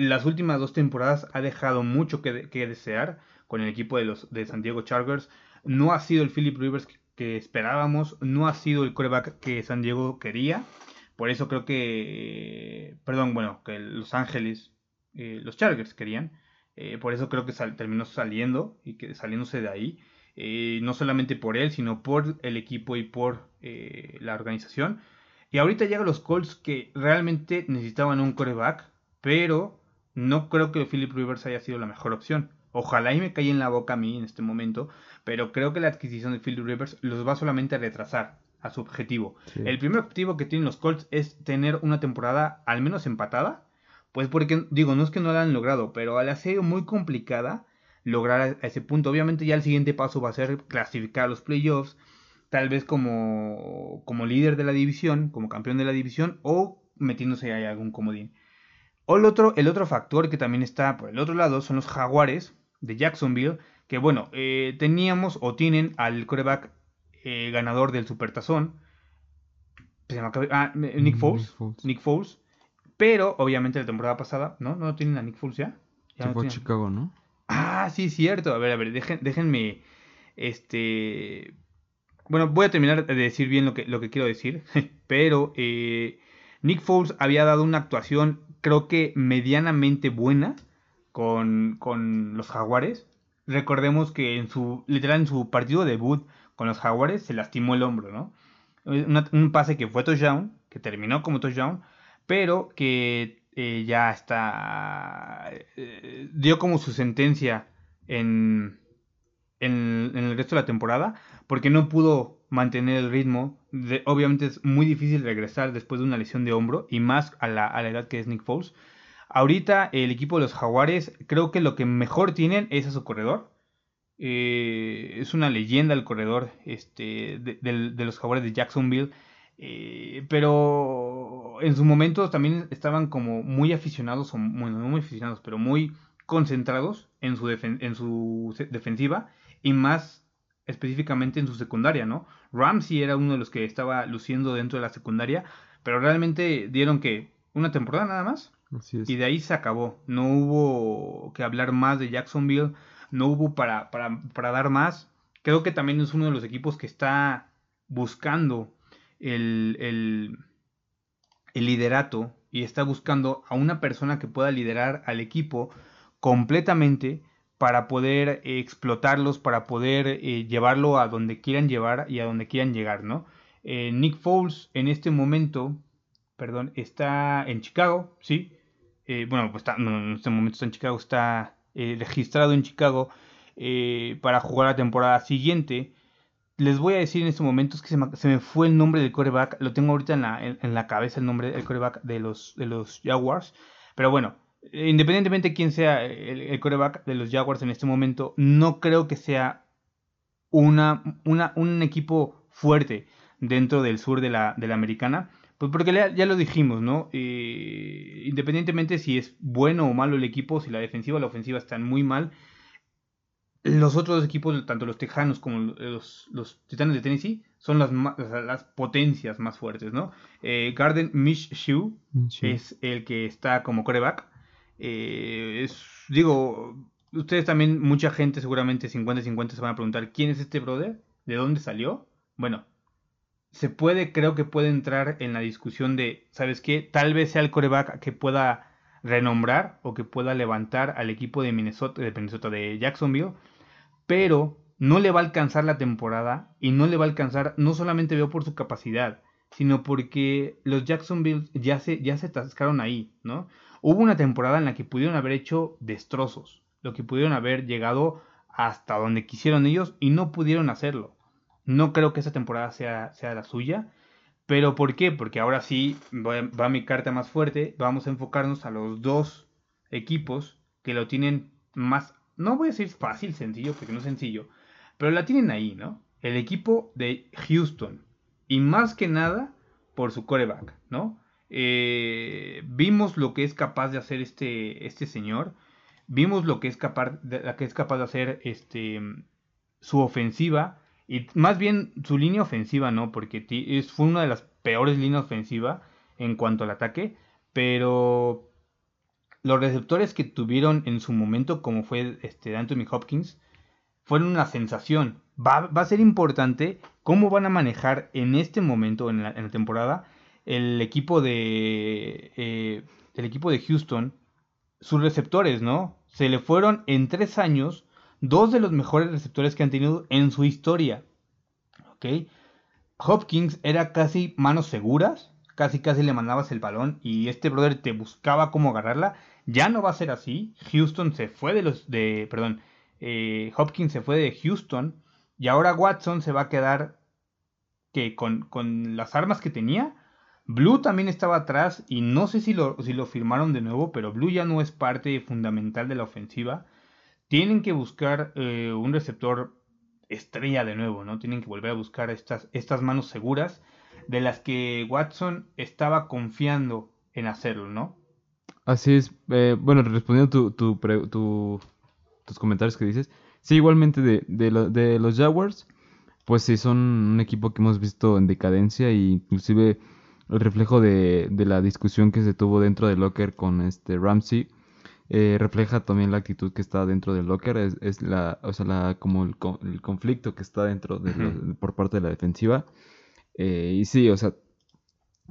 [SPEAKER 1] Las últimas dos temporadas ha dejado mucho que, desear con el equipo de los de San Diego Chargers. No ha sido el Philip Rivers que, esperábamos, no ha sido el coreback que San Diego quería. Por eso creo que, perdón, bueno, que Los Ángeles, eh, los Chargers querían. Eh, por eso creo que terminó saliendo y que saliéndose de ahí. eh, no solamente por él, sino por el equipo y por la organización. Y ahorita llegan los Colts que realmente necesitaban un coreback, pero no creo que Philip Rivers haya sido la mejor opción. Ojalá y me cae en la boca a mí en este momento, pero creo que la adquisición de Philip Rivers los va solamente a retrasar a su objetivo. El primer objetivo que tienen los Colts es tener una temporada al menos empatada, pues porque digo, no es que no la han logrado, pero al sido muy complicada lograr a ese punto. Obviamente ya el siguiente paso va a ser clasificar a los playoffs, tal vez como, como líder de la división, como campeón de la división o metiéndose ahí algún comodín. O el otro, el otro factor que también está por el otro lado son los jaguares de Jacksonville, que bueno, eh, teníamos o tienen al coreback eh, ganador del Supertazón, ah, mm, Nick Foles, Nick Foles, pero obviamente la temporada pasada, ¿no? ¿No tienen a Nick Foles ya?
[SPEAKER 2] ya fue Chicago, ¿no?
[SPEAKER 1] Ah, sí, cierto. A ver, a ver, déjenme. Este. Bueno, voy a terminar de decir bien lo que, lo que quiero decir. Pero eh, Nick Foles había dado una actuación, creo que medianamente buena con, con los Jaguares. Recordemos que en su, literal, en su partido debut con los Jaguares se lastimó el hombro, ¿no? un pase que fue touchdown, que terminó como touchdown, pero que eh, ya está, eh, dio como su sentencia en, en, el resto de la temporada, porque no pudo mantener el ritmo. De, obviamente es muy difícil regresar después de una lesión de hombro, y más a la, a la edad que es Nick Foles. Ahorita el equipo de los Jaguares creo que lo que mejor tienen es a su corredor. Eh, es una leyenda el corredor este, de, los Jaguares de Jacksonville. Eh, pero en su momento también estaban como muy aficionados, bueno, no muy aficionados, pero muy concentrados en su, en su defensiva y más específicamente en su secundaria, ¿no? Ramsey era uno de los que estaba luciendo dentro de la secundaria, pero realmente dieron que una temporada nada más. Y de ahí se acabó. No hubo que hablar más de Jacksonville, no hubo para, para, para dar más. Creo que también es uno de los equipos que está buscando el, liderato y está buscando a una persona que pueda liderar al equipo completamente para poder explotarlos, para poder eh, llevarlo a donde quieran llevar y a donde quieran llegar, ¿no? Eh, Nick Foles en este momento, perdón, está en Chicago, ¿sí? Eh, bueno, pues está, en este momento está en Chicago, está registrado en Chicago para jugar la temporada siguiente les voy a decir en este momento es que se me, fue el nombre del coreback. Lo tengo ahorita en la, en, la cabeza el nombre del coreback de los, de los Jaguars. Pero bueno, independientemente de quién sea el, coreback de los Jaguars en este momento, no creo que sea una, una, un equipo fuerte dentro del sur de la, de la americana. Pues porque ya, lo dijimos, ¿no? Eh, independientemente si es bueno o malo el equipo, si la defensiva o la ofensiva están muy mal, los otros equipos, tanto los Tejanos como los, los Titanes de Tennessee, son las, las potencias más fuertes, ¿no? Eh, Garden Minshew es el que está como coreback. Eh, es, digo, ustedes también, mucha gente seguramente 50-50 se van a preguntar, ¿quién es este brother? ¿De dónde salió? Bueno, se puede, creo que puede entrar en la discusión de, ¿sabes qué? Tal vez sea el coreback que pueda renombrar o que pueda levantar al equipo de Minnesota, de Minnesota, de Jacksonville pero no le va a alcanzar la temporada y no le va a alcanzar, no solamente veo por su capacidad, sino porque los Jacksonville ya se, ya se atascaron ahí, ¿no? Hubo una temporada en la que pudieron haber hecho destrozos, lo que pudieron haber llegado hasta donde quisieron ellos y no pudieron hacerlo. No creo que esa temporada sea, sea la suya, pero ¿por qué? Porque ahora sí va mi carta más fuerte, vamos a enfocarnos a los dos equipos que lo tienen más no voy a decir fácil, sencillo, porque no es sencillo, pero la tienen ahí, ¿no? El equipo de Houston. Y más que nada por su coreback, ¿no? Eh, vimos lo que es capaz de hacer este, este señor. Vimos lo que es capaz de, que es capaz de hacer este, su ofensiva. Y más bien su línea ofensiva, ¿no? Porque es, fue una de las peores líneas ofensivas en cuanto al ataque. Pero los receptores que tuvieron en su momento, como fue este Anthony Hopkins, fueron una sensación. Va, a ser importante cómo van a manejar en este momento, en la, temporada, el equipo de eh, el equipo de Houston, sus receptores, ¿no? Se le fueron en tres años dos de los mejores receptores que han tenido en su historia. ¿Ok? Hopkins era casi manos seguras, casi casi le mandabas el balón y este brother te buscaba cómo agarrarla. Ya no va a ser así. Houston se fue de los de, perdón, eh, Hopkins se fue de Houston y ahora Watson se va a quedar que con, con las armas que tenía. Blue también estaba atrás y no sé si lo, si lo firmaron de nuevo, pero Blue ya no es parte fundamental de la ofensiva. Tienen que buscar eh, un receptor estrella de nuevo, ¿no? Tienen que volver a buscar estas, estas manos seguras de las que Watson estaba confiando en hacerlo, ¿no?
[SPEAKER 2] Así es. Eh, bueno, respondiendo tu, tu, tus comentarios que dices, sí, igualmente de, de, los Jaguars, pues sí, son un equipo que hemos visto en decadencia e inclusive el reflejo de, de la discusión que se tuvo dentro del locker con este Ramsey eh, refleja también la actitud que está dentro del locker, es, es la, o sea, la, como el, el, conflicto que está dentro de por parte de la defensiva. Eh, y sí, o sea,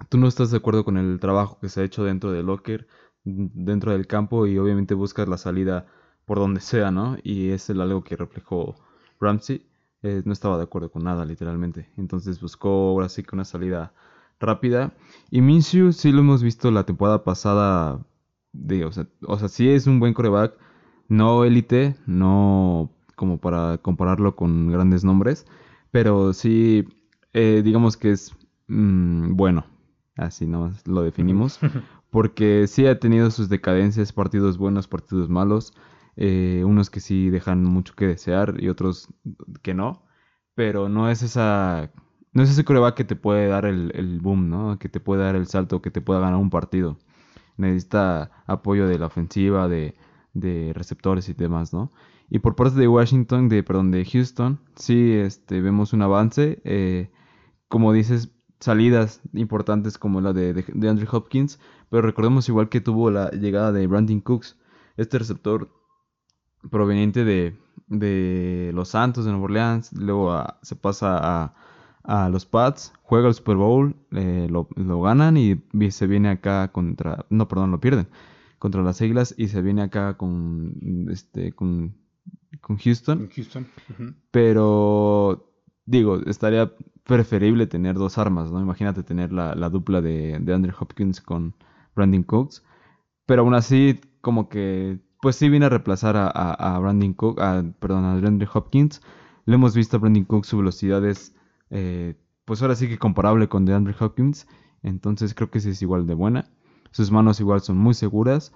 [SPEAKER 2] tú no estás de acuerdo con el trabajo que se ha hecho dentro del locker, dentro del campo, y obviamente buscas la salida por donde sea, ¿no? Y es el algo que reflejó Ramsey. Eh, no estaba de acuerdo con nada, literalmente. Entonces buscó ahora sí que una salida rápida. Y Minshew sí lo hemos visto la temporada pasada o, sea, o sea, sí es un buen coreback, no élite, no como para compararlo con grandes nombres, pero sí, eh, digamos que es mm, bueno, así nomás lo definimos, porque sí ha tenido sus decadencias, partidos buenos, partidos malos, eh, unos que sí dejan mucho que desear y otros que no, pero no es esa... No es ese coreback que te puede dar el, el boom, ¿no? Que te puede dar el salto, que te pueda ganar un partido necesita apoyo de la ofensiva, de, receptores y demás, ¿no? Y por parte de Washington, de, perdón, de Houston, sí este, vemos un avance. Eh, como dices, salidas importantes como la de, de, Andrew Hopkins, pero recordemos igual que tuvo la llegada de Brandon Cooks, este receptor proveniente de, de los Santos de Nueva Orleans, luego se pasa a, a los Pats, juega el Super Bowl, eh, lo, ganan y, se viene acá contra, no, perdón, lo pierden, contra las Águilas y se viene acá con, este, con, con Houston.
[SPEAKER 1] Houston.
[SPEAKER 2] Pero, digo, estaría preferible tener dos armas, ¿no? Imagínate tener la, dupla de, de, Andrew Hopkins con Brandon Cooks. Pero aún así, como que, pues sí viene a reemplazar a, a, Brandon Cook, a, perdón, a Andrew Hopkins. Le hemos visto a Brandon Cooks, su velocidad es eh, pues ahora sí que comparable con DeAndre Hopkins. Entonces creo que sí es igual de buena. Sus manos igual son muy seguras.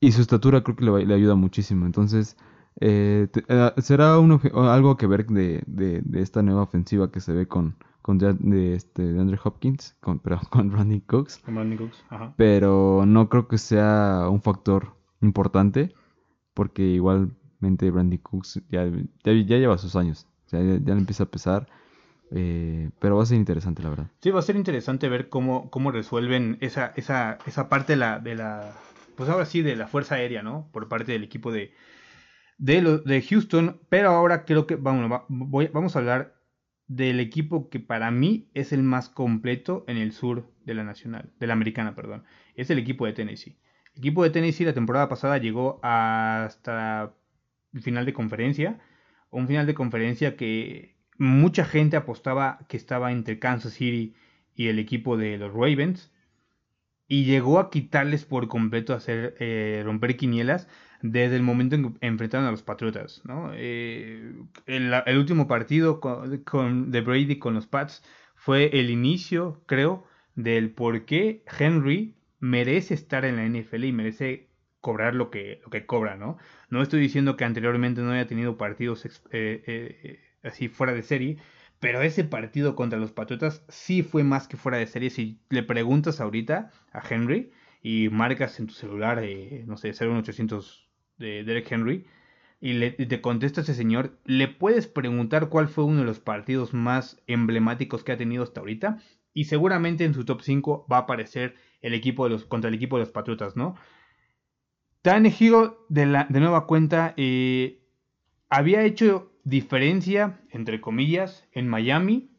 [SPEAKER 2] Y su estatura creo que le, ayuda muchísimo. Entonces eh, eh, será algo que ver de, de, esta nueva ofensiva que se ve con, con de, este, de Andre Hopkins, con, pero con Randy Cooks. Pero no creo que sea un factor importante. Porque igualmente Randy Cooks ya, ya, lleva sus años. O sea, ya, ya le empieza a pesar. Eh, pero va a ser interesante, la verdad.
[SPEAKER 1] Sí, va a ser interesante ver cómo, cómo resuelven esa, esa, esa parte de la, de la, pues ahora sí, de la Fuerza Aérea, ¿no? Por parte del equipo de, de, de Houston. Pero ahora creo que, voy, vamos a hablar del equipo que para mí es el más completo en el sur de la nacional, de la americana, perdón. Es el equipo de Tennessee. El equipo de Tennessee la temporada pasada llegó hasta el final de conferencia. Un final de conferencia que, mucha gente apostaba que estaba entre Kansas City y el equipo de los Ravens. Y llegó a quitarles por completo, hacer eh, romper quinielas desde el momento en que enfrentaron a los Patriotas. Eh, el, último partido con, de Brady con los Pats fue el inicio, creo, del por qué Henry merece estar en la NFL y merece cobrar lo que, lo que cobra, ¿no? No estoy diciendo que anteriormente no haya tenido partidos eh, así fuera de serie. Pero ese partido contra los Patriotas sí fue más que fuera de serie. Si le preguntas ahorita a Henry y marcas en tu celular, eh, no sé, 01800 de Derek Henry, y, le, te contesta ese señor, le puedes preguntar cuál fue uno de los partidos más emblemáticos que ha tenido hasta ahorita. Y seguramente en su top 5 va a aparecer el equipo de los, contra el equipo de los Patriotas, ¿no? Tannehill de, de nueva cuenta eh, había hecho diferencia, entre comillas, en Miami.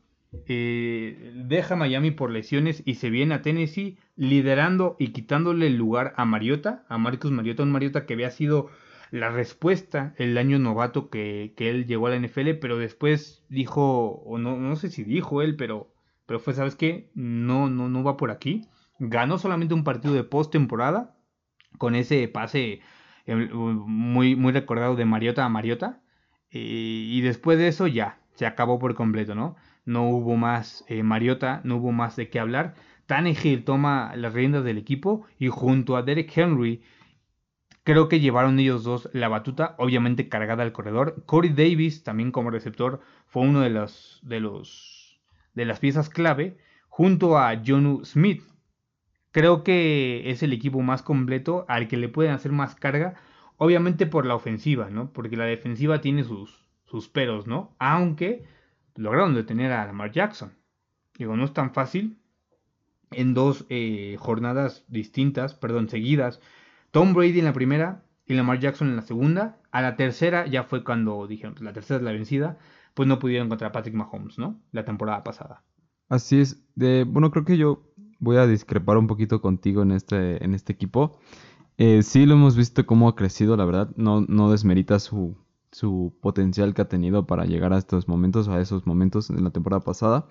[SPEAKER 1] Eh, deja Miami por lesiones y se viene a Tennessee liderando y quitándole el lugar a Mariota, a Marcus Mariota, un Mariota que había sido la respuesta el año novato que, que, él llegó a la NFL, pero después dijo, o no, no sé si dijo él, pero, pero fue, ¿sabes qué? No, no, no va por aquí. Ganó solamente un partido de postemporada con ese pase eh, muy, muy recordado de Mariota a Mariota. Eh, y después de eso ya, se acabó por completo, ¿no? No hubo más eh, Mariota, no hubo más de qué hablar. Tannehill toma las riendas del equipo y junto a Derek Henry creo que llevaron ellos dos la batuta, obviamente cargada al corredor. Corey Davis también como receptor fue uno de los de los de las piezas clave junto a Jonu Smith. Creo que es el equipo más completo al que le pueden hacer más carga, obviamente por la ofensiva, ¿no? Porque la defensiva tiene sus sus peros, ¿no? Aunque lograron detener a Lamar Jackson. Digo, no es tan fácil en dos eh, jornadas distintas, perdón, seguidas. Tom Brady en la primera y Lamar Jackson en la segunda. A la tercera ya fue cuando dijeron, la tercera es la vencida, pues no pudieron contra Patrick Mahomes, ¿no? La temporada pasada.
[SPEAKER 2] Así es. De, bueno, creo que yo voy a discrepar un poquito contigo en este, en este equipo. Eh, sí lo hemos visto cómo ha crecido, la verdad. No, no desmerita su, su potencial que ha tenido para llegar a estos momentos, a esos momentos en la temporada pasada.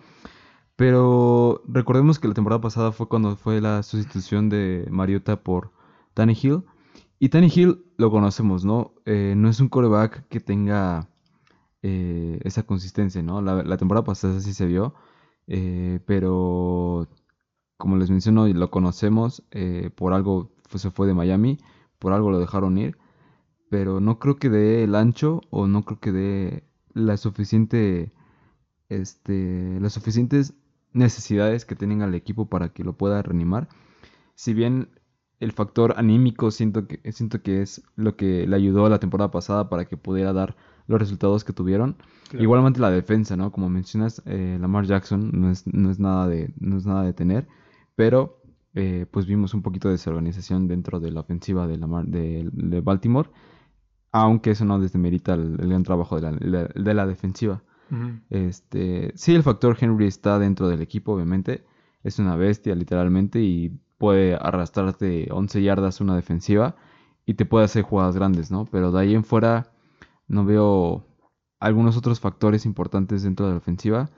[SPEAKER 2] Pero recordemos que la temporada pasada fue cuando fue la sustitución de Mariota por Hill. Y Hill lo conocemos, ¿no? Eh, no es un coreback que tenga eh, esa consistencia, ¿no? La, temporada pasada sí se vio. Eh, pero como les menciono, lo conocemos. por algo se fue de Miami. Por algo lo dejaron ir. Pero no creo que dé el ancho o no creo que dé la suficiente este, las suficientes necesidades que tenga el equipo para que lo pueda reanimar. Si bien el factor anímico siento que, siento que es lo que le ayudó a la temporada pasada para que pudiera dar los resultados que tuvieron. Igualmente la defensa, ¿no? Como mencionas, eh, Lamar Jackson no es, no es, nada de, no es nada de tener, pero eh, pues vimos un poquito de desorganización dentro de la ofensiva de, Baltimore, aunque eso no desmerita el, el gran trabajo de la, de la defensiva. este, sí, el factor Henry está dentro del equipo, obviamente. Es una bestia, literalmente, y puede arrastrarte 11 yardas una defensiva y te puede hacer jugadas grandes, ¿no? Pero de ahí en fuera no veo algunos otros factores importantes dentro de la ofensiva.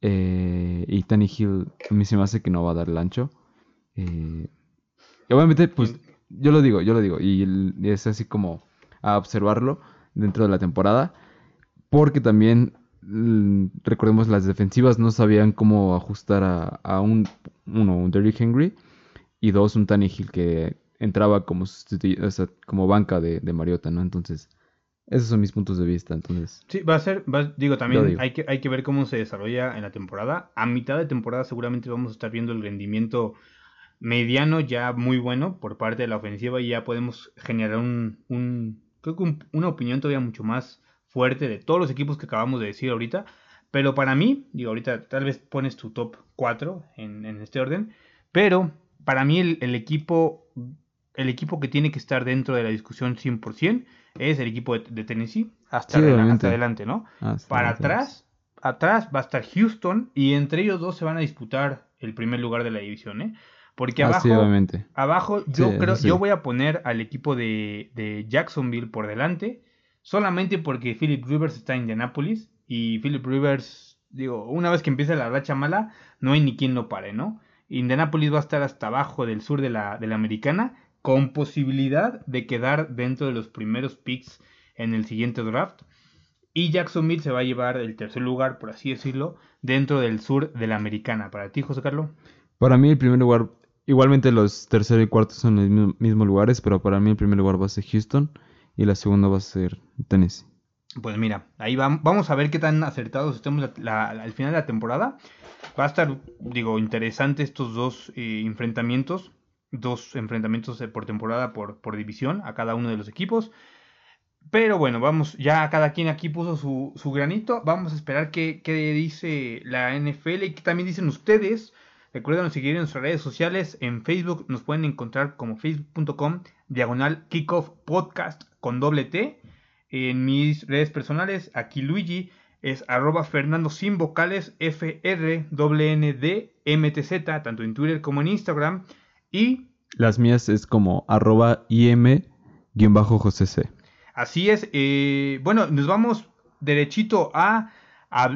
[SPEAKER 2] Eh, y Tanny Hill a mí se me hace que no va a dar el ancho. Eh, y obviamente, pues yo lo digo, yo lo digo. Y, es así como a observarlo dentro de la temporada. Porque también, mm, recordemos, las defensivas no sabían cómo ajustar a, a un, uno, un Derrick Henry y dos, un Tannehill que entraba como, como banca de, Mariota, ¿no? Entonces, esos son mis puntos de vista, entonces.
[SPEAKER 1] Sí, va a ser, digo, también Hay, que, hay que ver cómo se desarrolla en la temporada. A mitad de temporada seguramente vamos a estar viendo el rendimiento mediano ya muy bueno por parte de la ofensiva y ya podemos generar un, un creo que una opinión todavía mucho más fuerte de todos los equipos que acabamos de decir ahorita. Pero para mí, digo, ahorita tal vez pones tu top 4 en, en este orden, pero para mí el, equipo el equipo que tiene que estar dentro de la discusión 100% es el equipo de, Tennessee hasta, adelante, ¿no? Ah, para atrás, atrás va a estar Houston y entre ellos dos se van a disputar el primer lugar de la división, ¿eh? Porque ah, abajo, abajo yo creo, yo voy a poner al equipo de, de, Jacksonville por delante, solamente porque Philip Rivers está en Indianapolis y Philip Rivers, digo, una vez que empieza la racha mala, no hay ni quien lo pare, ¿no? Indianapolis va a estar hasta abajo del sur de la, de la americana, con posibilidad de quedar dentro de los primeros picks en el siguiente draft. Y Jacksonville se va a llevar el tercer lugar, por así decirlo, dentro del sur de la americana. ¿Para ti, José Carlos?
[SPEAKER 2] Para mí el primer lugar, igualmente los tercer y cuarto son los mismos lugares, pero para mí el primer lugar va a ser Houston y la segunda va a ser Tennessee.
[SPEAKER 1] Pues mira, ahí vamos a ver qué tan acertados estemos al final de la temporada. Va a estar, digo, interesante estos dos eh, enfrentamientos. Dos enfrentamientos por temporada por, división a cada uno de los equipos. Pero bueno, vamos, ya cada quien aquí puso su, su granito. Vamos a esperar qué, dice la NFL y qué también dicen ustedes. Recuerden seguir en nuestras redes sociales. En Facebook nos pueden encontrar como facebook.com diagonal kickoff podcast con doble T. En mis redes personales, aquí Luigi es arroba Fernando sin vocales F R N D M T Z, tanto en Twitter como en Instagram. Y
[SPEAKER 2] las mías es como arroba IM guion bajo José C.
[SPEAKER 1] Así es. Eh, bueno, nos vamos derechito a,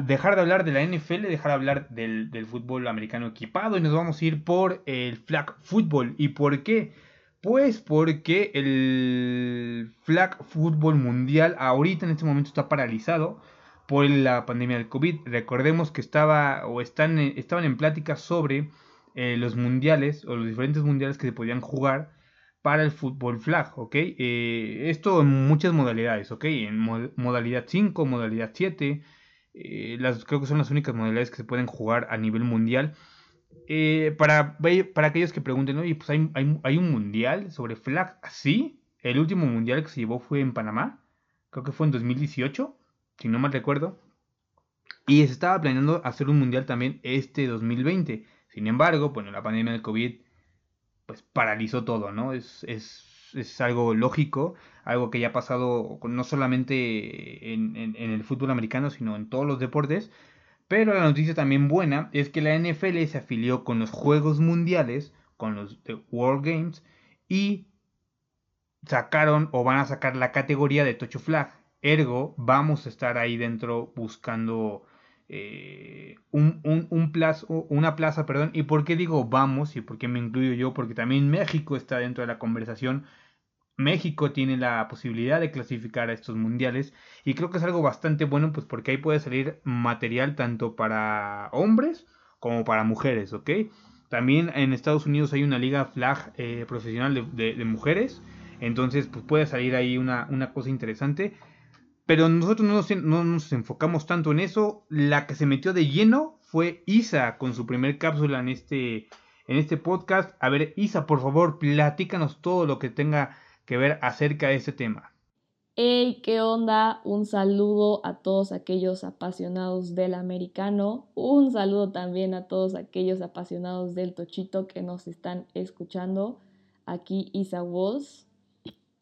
[SPEAKER 1] dejar de hablar de la NFL, dejar de hablar del, del, fútbol americano equipado y nos vamos a ir por el flag football. ¿Y por qué? Pues porque el flag football mundial ahorita en este momento está paralizado por la pandemia del COVID. Recordemos que estaba o están, estaban en pláticas sobre eh, los mundiales o los diferentes mundiales que se podían jugar para el fútbol flag, ¿ok? Eh, esto en muchas modalidades, ¿ok? En modalidad 5, modalidad 7, eh, las, creo que son las únicas modalidades que se pueden jugar a nivel mundial. para, para aquellos que pregunten, oye, pues hay, hay, un mundial sobre flag, ¿sí? El último mundial que se llevó fue en Panamá, creo que fue en 2018 si no mal recuerdo. Y se estaba planeando hacer un mundial también este 2020. Sin embargo, bueno, la pandemia del COVID pues paralizó todo, ¿no? Es, es, es algo lógico, algo que ya ha pasado no solamente en, en, el fútbol americano, sino en todos los deportes. Pero la noticia también buena es que la NFL se afilió con los Juegos Mundiales, con los World Games, y sacaron o van a sacar la categoría de Tocho Flag. Ergo, vamos a estar ahí dentro buscando eh, un, un, plazo, una plaza. Perdón. ¿Y por qué digo vamos? ¿Y por qué me incluyo yo? Porque también México está dentro de la conversación. México tiene la posibilidad de clasificar a estos mundiales y creo que es algo bastante bueno pues porque ahí puede salir material tanto para hombres como para mujeres, ¿ok? También en Estados Unidos hay una liga flag eh, profesional de, mujeres, entonces pues puede salir ahí una, una cosa interesante. Pero nosotros no nos, enfocamos tanto en eso. La que se metió de lleno fue Isa con su primer cápsula en este, en este podcast. A ver, Isa, por favor, platícanos todo lo que tenga que ver acerca de este tema.
[SPEAKER 5] Hey, ¿qué onda? Un saludo a todos aquellos apasionados del americano. Un saludo también a todos aquellos apasionados del tochito que nos están escuchando. Aquí Isa Walls.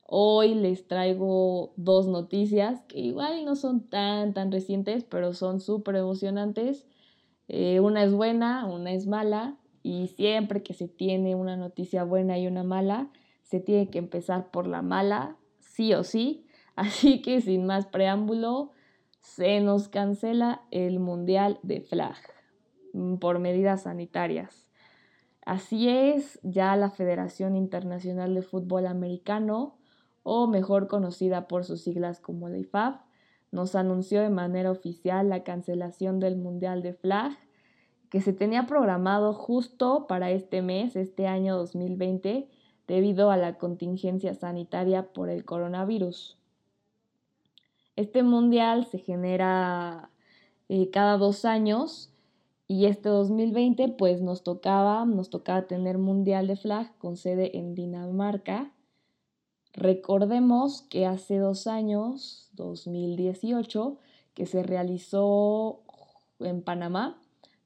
[SPEAKER 5] Hoy les traigo dos noticias que igual no son tan, tan recientes, pero son súper emocionantes. Eh, una es buena, una es mala, y siempre que se tiene una noticia buena y una mala, se tiene que empezar por la mala, sí o sí. Así que sin más preámbulo, se nos cancela el Mundial de Flag mm, por medidas sanitarias. Así es, ya la Federación Internacional de Fútbol Americano o mejor conocida por sus siglas como la IFAF, nos anunció de manera oficial la cancelación del Mundial de Flag, que se tenía programado justo para este mes, este año 2020, debido a la contingencia sanitaria por el coronavirus. Este mundial se genera eh, cada dos años y este 2020 pues nos tocaba, nos tocaba tener mundial de flag con sede en Dinamarca Recordemos que hace dos años, 2018, que se realizó en Panamá,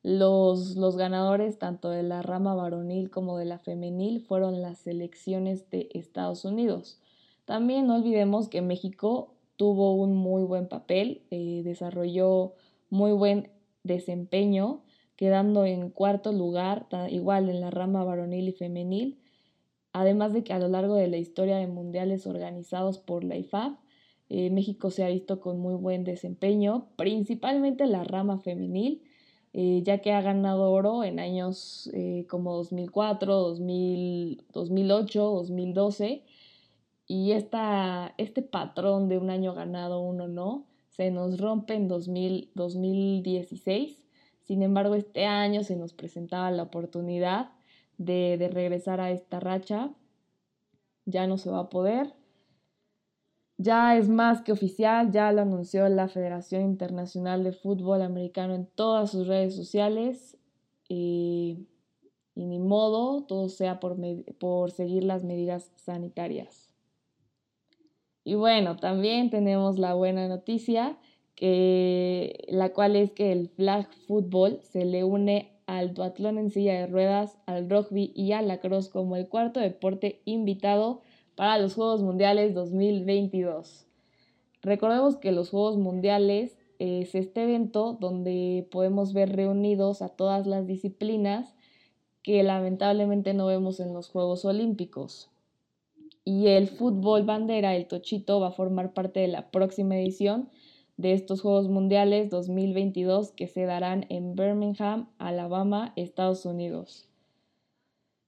[SPEAKER 5] los, los, ganadores tanto de la rama varonil como de la femenil fueron las selecciones de Estados Unidos. También no olvidemos que México tuvo un muy buen papel, eh, desarrolló muy buen desempeño, quedando en cuarto lugar, igual en la rama varonil y femenil, Además de que a lo largo de la historia de mundiales organizados por la IFAB, eh, México se ha visto con muy buen desempeño, principalmente la rama femenil, eh, ya que ha ganado oro en años eh, como 2004, 2008, 2012, y esta, este patrón de un año ganado, uno no, se nos rompe en 2016. Sin embargo, este año se nos presentaba la oportunidad de, regresar a esta racha. Ya no se va a poder. Ya es más que oficial, ya lo anunció la Federación Internacional de Fútbol Americano en todas sus redes sociales. y ni modo, todo sea por, por seguir las medidas sanitarias. Y bueno, también tenemos la buena noticia, que, la cual es que el flag football se le une al duatlón en silla de ruedas, al rugby y al lacrosse como el cuarto deporte invitado para los Juegos Mundiales 2022. Recordemos que los Juegos Mundiales es este evento donde podemos ver reunidos a todas las disciplinas que lamentablemente no vemos en los Juegos Olímpicos. Y el fútbol bandera, el Tochito, va a formar parte de la próxima edición de estos Juegos Mundiales 2022 que se darán en Birmingham, Alabama, Estados Unidos.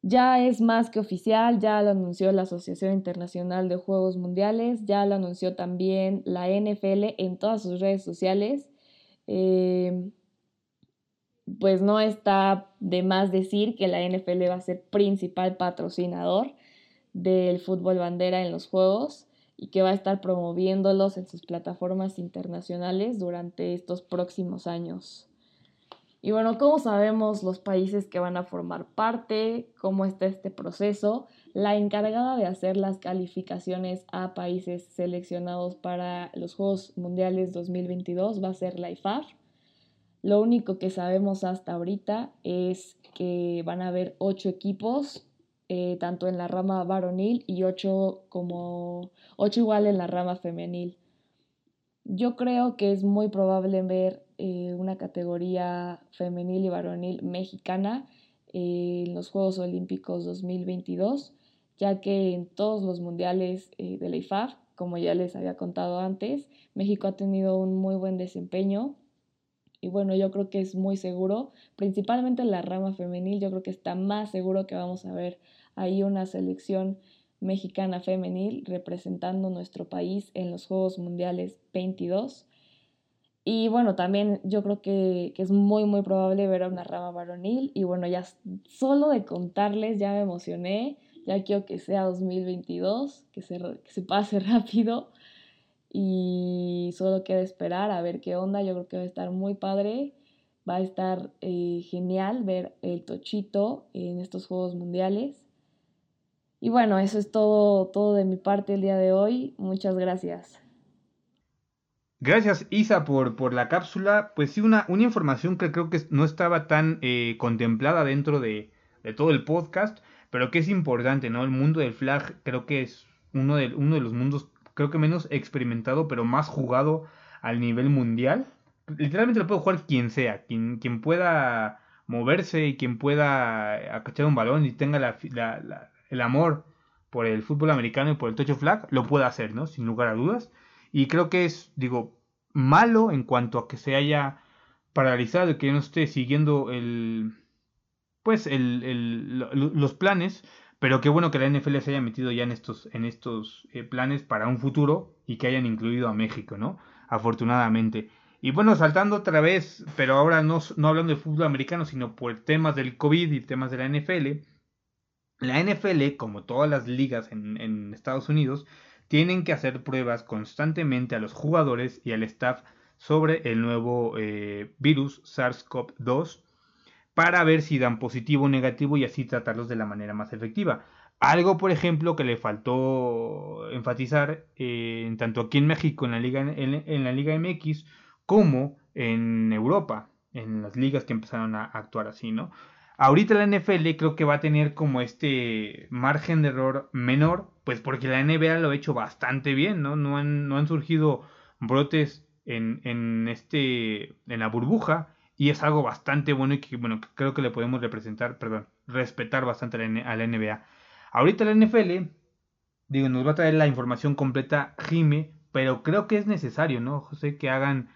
[SPEAKER 5] Ya es más que oficial, ya lo anunció la Asociación Internacional de Juegos Mundiales, ya lo anunció también la NFL en todas sus redes sociales. Eh, pues no está de más decir que la NFL va a ser principal patrocinador del fútbol bandera en los Juegos y que va a estar promoviéndolos en sus plataformas internacionales durante estos próximos años. Y bueno, ¿cómo sabemos los países que van a formar parte? ¿Cómo está este proceso? La encargada de hacer las calificaciones a países seleccionados para los Juegos Mundiales 2022 va a ser la IFAF. Lo único que sabemos hasta ahorita es que van a haber ocho equipos, eh, tanto en la rama varonil y ocho como ocho igual en la rama femenil. Yo creo que es muy probable ver eh, una categoría femenil y varonil mexicana en los Juegos Olímpicos 2022, ya que en todos los mundiales eh, de la IFAF, como ya les había contado antes, México ha tenido un muy buen desempeño. Y bueno, yo creo que es muy seguro, principalmente en la rama femenil, yo creo que está más seguro que vamos a ver ahí una selección mexicana femenil representando nuestro país en los Juegos Mundiales 22. Y bueno, también yo creo que, es muy, muy probable ver a una rama varonil. Y bueno, ya solo de contarles ya me emocioné. Ya quiero que sea 2022, que se, que se pase rápido. Y solo queda esperar a ver qué onda. Yo creo que va a estar muy padre. Va a estar eh, genial ver el Tochito en estos Juegos Mundiales. Y bueno, eso es todo, todo de mi parte el día de hoy. Muchas gracias.
[SPEAKER 1] Gracias Isa por, por la cápsula. Pues sí, una, una información que creo que no estaba tan eh, contemplada dentro de, todo el podcast, pero que es importante, ¿no? El mundo del flag creo que es uno de, uno de los mundos, creo que menos experimentado, pero más jugado al nivel mundial. Literalmente lo puede jugar quien sea, quien, quien pueda moverse y quien pueda acachar un balón y tenga el amor por el fútbol americano y por el tocho flag, lo puede hacer, ¿no? Sin lugar a dudas. Y creo que es, digo, malo en cuanto a que se haya paralizado que no esté siguiendo el, pues, el, los planes. Pero qué bueno que la NFL se haya metido ya en estos, en estos eh, planes para un futuro y que hayan incluido a México, ¿no? Afortunadamente. Y bueno, saltando otra vez, pero ahora no, no hablando de fútbol americano, sino por temas del COVID y temas de la NFL. La NFL, como todas las ligas en Estados Unidos, tienen que hacer pruebas constantemente a los jugadores y al staff sobre el nuevo eh, virus SARS-CoV-2 para ver si dan positivo o negativo y así tratarlos de la manera más efectiva. Algo, por ejemplo, que le faltó enfatizar eh, tanto aquí en México en la, Liga, en, la Liga MX como en Europa, en las ligas que empezaron a actuar así, ¿no? Ahorita la NFL creo que va a tener como este margen de error menor, pues porque la NBA lo ha hecho bastante bien, ¿no? No han, no han surgido brotes en, en, este, en la burbuja y es algo bastante bueno y que, bueno, creo que le podemos representar, perdón, respetar bastante a la, NBA. Ahorita la NFL, digo, nos va a traer la información completa Jime, pero creo que es necesario, ¿no, José, que hagan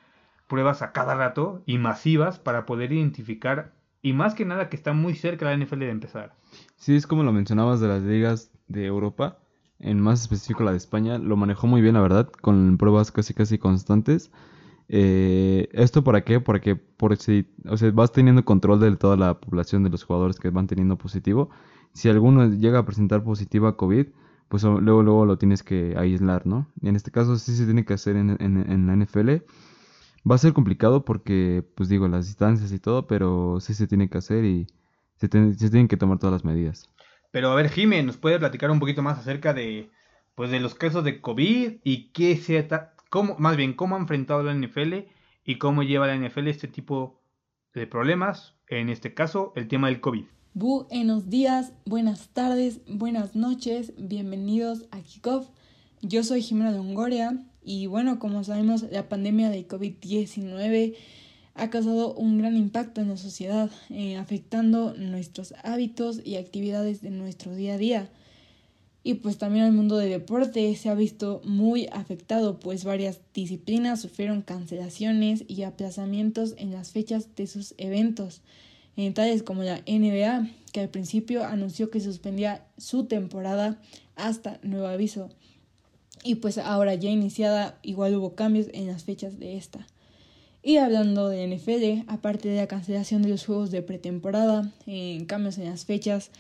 [SPEAKER 1] pruebas a cada rato y masivas para poder identificar y más que nada que está muy cerca la NFL de empezar.
[SPEAKER 2] Sí, es como lo mencionabas de las ligas de Europa, en más específico la de España, lo manejó muy bien, la verdad, con pruebas casi casi constantes. Eh, ¿Esto para qué? Porque por si, o sea, vas teniendo control de toda la población de los jugadores que van teniendo positivo. Si alguno llega a presentar positiva COVID, pues luego, luego lo tienes que aislar, ¿no? Y en este caso sí se tiene que hacer en, en, en la NFL. Va a ser complicado porque, pues digo, las distancias y todo, pero sí se tiene que hacer y se, tienen que tomar todas las medidas.
[SPEAKER 1] Pero a ver, Jimé, ¿nos puede platicar un poquito más acerca de, pues, de los casos de COVID y qué se cómo, más bien, cómo ha enfrentado la NFL y cómo lleva la NFL este tipo de problemas, en este caso, el tema del COVID?
[SPEAKER 6] Buenos días, buenas tardes, buenas noches, bienvenidos a Kickoff. Yo soy Jimena de Hongoria y bueno, como sabemos, la pandemia de COVID-19 ha causado un gran impacto en la sociedad, eh, afectando nuestros hábitos y actividades de nuestro día a día. Y pues también el mundo de deporte se ha visto muy afectado, pues varias disciplinas sufrieron cancelaciones y aplazamientos en las fechas de sus eventos, en tales como la NBA, que al principio anunció que suspendía su temporada hasta nuevo aviso. Y pues ahora ya iniciada, igual hubo cambios en las fechas de esta. Y hablando de NFL, aparte de la cancelación de los juegos de pretemporada, en cambios en las fechas,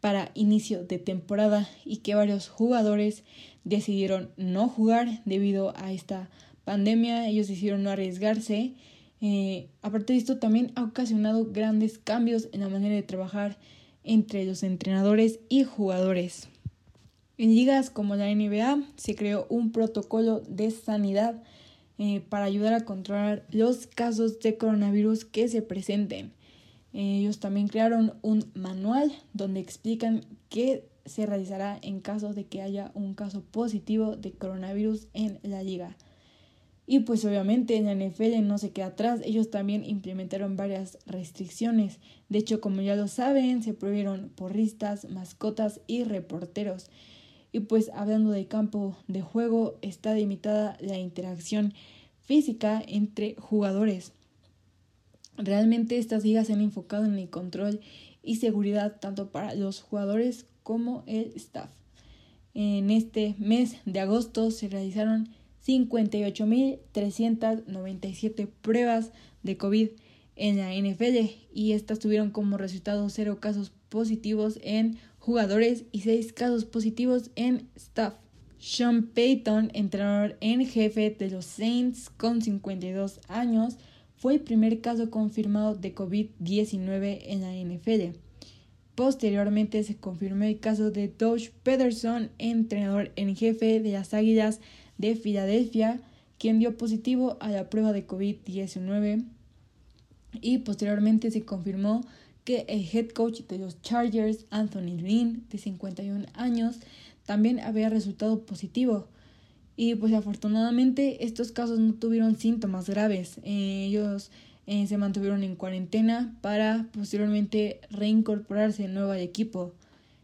[SPEAKER 6] para inicio de temporada y que varios jugadores decidieron no jugar debido a esta pandemia. Ellos decidieron no arriesgarse. Eh, aparte de esto, también ha ocasionado grandes cambios en la manera de trabajar entre los entrenadores y jugadores. En ligas como la NBA se creó un protocolo de sanidad eh, para ayudar a controlar los casos de coronavirus que se presenten. Ellos también crearon un manual donde explican qué se realizará en caso de que haya un caso positivo de coronavirus en la liga. Y pues obviamente en la NFL no se queda atrás, ellos también implementaron varias restricciones. De hecho, como ya lo saben, se prohibieron porristas, mascotas y reporteros. Y pues hablando de campo de juego, está limitada la interacción física entre jugadores. Realmente estas ligas se han enfocado en el control y seguridad tanto para los jugadores como el staff. En este mes de agosto se realizaron 58.397 pruebas de COVID en la NFL y estas tuvieron como resultado cero casos positivos en jugadores y seis casos positivos en staff. Sean Payton, entrenador en jefe de los Saints con 52 años, fue el primer caso confirmado de COVID-19 en la NFL. Posteriormente se confirmó el caso de Doug Pederson, entrenador en jefe de las Águilas de Filadelfia, quien dio positivo a la prueba de COVID-19. Y posteriormente se confirmó que el head coach de los Chargers, Anthony Lynn, de 51 años, también había resultado positivo. Y pues afortunadamente estos casos no tuvieron síntomas graves. Eh, ellos eh, se mantuvieron en cuarentena para posteriormente reincorporarse nuevo al equipo.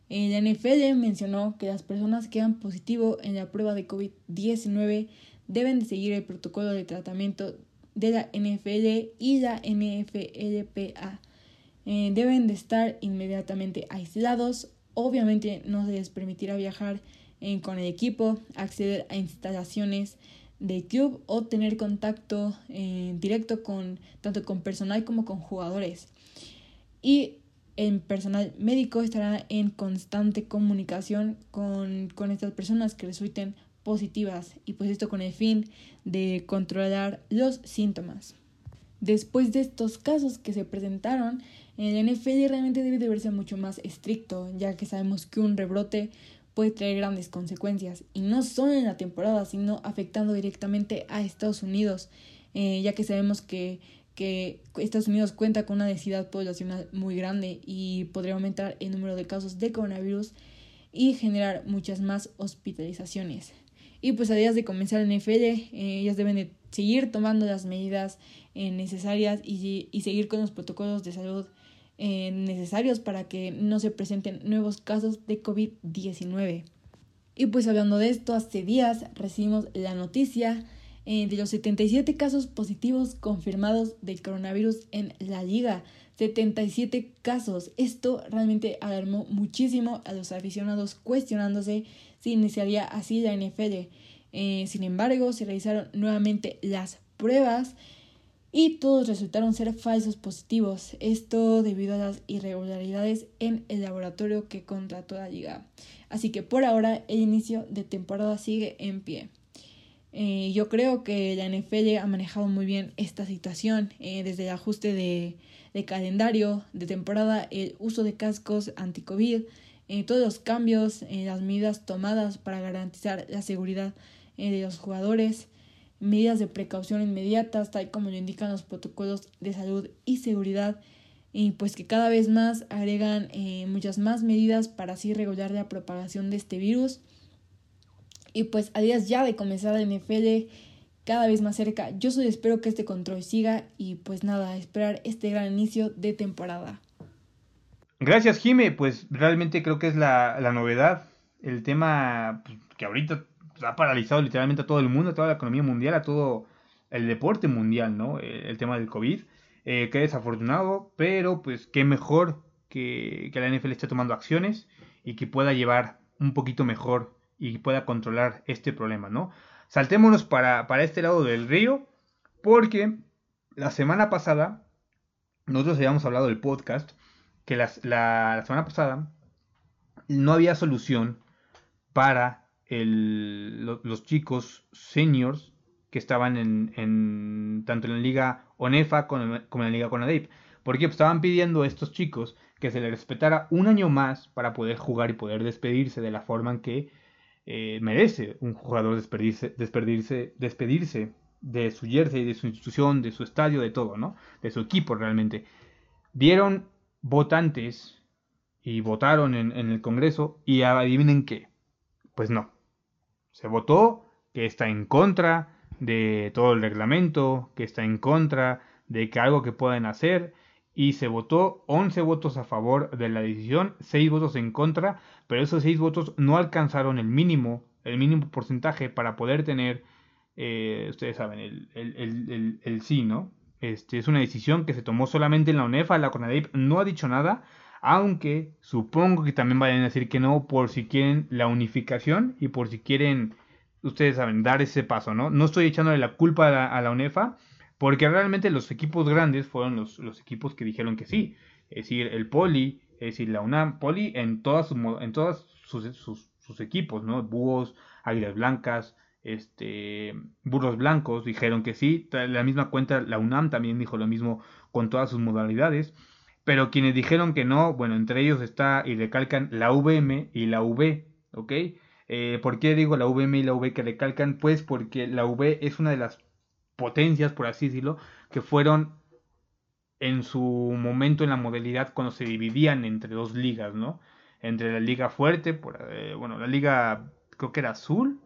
[SPEAKER 6] Eh, la NFL mencionó que las personas que dan positivo en la prueba de COVID-19 deben de seguir el protocolo de tratamiento de la NFL y la NFLPA. Deben de estar inmediatamente aislados. Obviamente no se les permitirá viajar con el equipo, acceder a instalaciones de club o tener contacto eh, directo con tanto con personal como con jugadores. Y el personal médico estará en constante comunicación con, con estas personas que resulten positivas y pues esto con el fin de controlar los síntomas. Después de estos casos que se presentaron, el NFL realmente debe de verse mucho más estricto, ya que sabemos que un rebrote puede traer grandes consecuencias, y no solo en la temporada, sino afectando directamente a Estados Unidos, eh, ya que sabemos que, que Estados Unidos cuenta con una densidad poblacional muy grande y podría aumentar el número de casos de coronavirus y generar muchas más hospitalizaciones. Y pues a días de comenzar el NFL, eh, ellas deben de seguir tomando las medidas eh, necesarias y, y seguir con los protocolos de salud eh, necesarios para que no se presenten nuevos casos de COVID-19. Y pues hablando de esto, hace días recibimos la noticia eh, de los 77 casos positivos confirmados del coronavirus en la liga. 77 casos. Esto realmente alarmó muchísimo a los aficionados cuestionándose si iniciaría así la NFL. Eh, sin embargo, se realizaron nuevamente las pruebas y todos resultaron ser falsos positivos, esto debido a las irregularidades en el laboratorio que contrató la liga. Así que por ahora el inicio de temporada sigue en pie. Eh, yo creo que la NFL ha manejado muy bien esta situación, eh, desde el ajuste de, calendario de temporada, el uso de cascos anti-COVID, eh, todos los cambios, las medidas tomadas para garantizar la seguridad de los jugadores, medidas de precaución inmediatas, tal como lo indican los protocolos de salud y seguridad, y pues que cada vez más agregan eh, muchas más medidas para así regular la propagación de este virus. Y pues a días ya de comenzar el NFL, cada vez más cerca, yo solo espero que este control siga y pues nada, esperar este gran inicio de temporada.
[SPEAKER 1] Gracias, Jime. Pues realmente creo que es la, la novedad el tema pues, que ahorita ha paralizado literalmente a todo el mundo, a toda la economía mundial, a todo el deporte mundial, ¿no? El, el tema del COVID. Eh, qué desafortunado, pero pues qué mejor que, que la NFL esté tomando acciones y que pueda llevar un poquito mejor y pueda controlar este problema, ¿no? Saltémonos para, para este lado del río, porque la semana pasada, nosotros habíamos hablado del podcast, que la, la, semana pasada no había solución para los chicos seniors que estaban en, tanto en la liga ONEFA como en, la liga CONADEIP. Porque estaban pidiendo a estos chicos que se les respetara un año más para poder jugar y poder despedirse de la forma en que eh, merece un jugador despedirse, despedirse, despedirse de su jersey, de su institución, de su estadio, de todo, ¿no? De su equipo realmente. Dieron votantes y votaron en, en el Congreso y adivinen qué. Pues no. Se votó que está en contra de todo el reglamento, que está en contra de que algo que pueden hacer y se votó 11 votos a favor de la decisión, 6 votos en contra, pero esos 6 votos no alcanzaron el mínimo, el mínimo porcentaje para poder tener, eh, ustedes saben, el, el, el, sí, ¿no? Este, es una decisión que se tomó solamente en la UNEFA, la CONADEIP no ha dicho nada, aunque supongo que también vayan a decir que no por si quieren la unificación y por si quieren, ustedes saben, dar ese paso, ¿no? No estoy echándole la culpa a la, UNEFA, porque realmente los equipos grandes fueron los, equipos que dijeron que sí. Es decir, el Poli, es decir, la UNAM, Poli en todas, sus equipos, ¿no? Búhos, Águilas Blancas, este, Burros Blancos dijeron que sí. La misma cuenta, la UNAM también dijo lo mismo con todas sus modalidades. Pero quienes dijeron que no, bueno, entre ellos está y recalcan la VM y la V, ¿ok? Eh, ¿Por qué digo la VM y la V que recalcan? Pues porque la V es una de las potencias, por así decirlo, que fueron en su momento en la modalidad cuando se dividían entre dos ligas, ¿no? Entre la liga fuerte, por, eh, bueno, la liga creo que era azul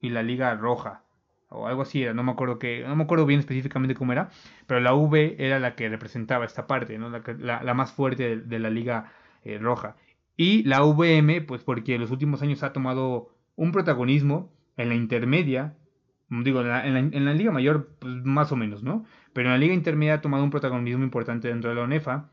[SPEAKER 1] y la liga roja o algo así era, no me acuerdo que, no me acuerdo bien específicamente cómo era, pero la V era la que representaba esta parte, ¿no? la, la, más fuerte de, la liga eh, roja. Y la VM, pues porque en los últimos años ha tomado un protagonismo en la intermedia Digo, en la, Liga Mayor, pues más o menos, ¿no? Pero en la Liga Intermedia ha tomado un protagonismo importante dentro de la ONEFA.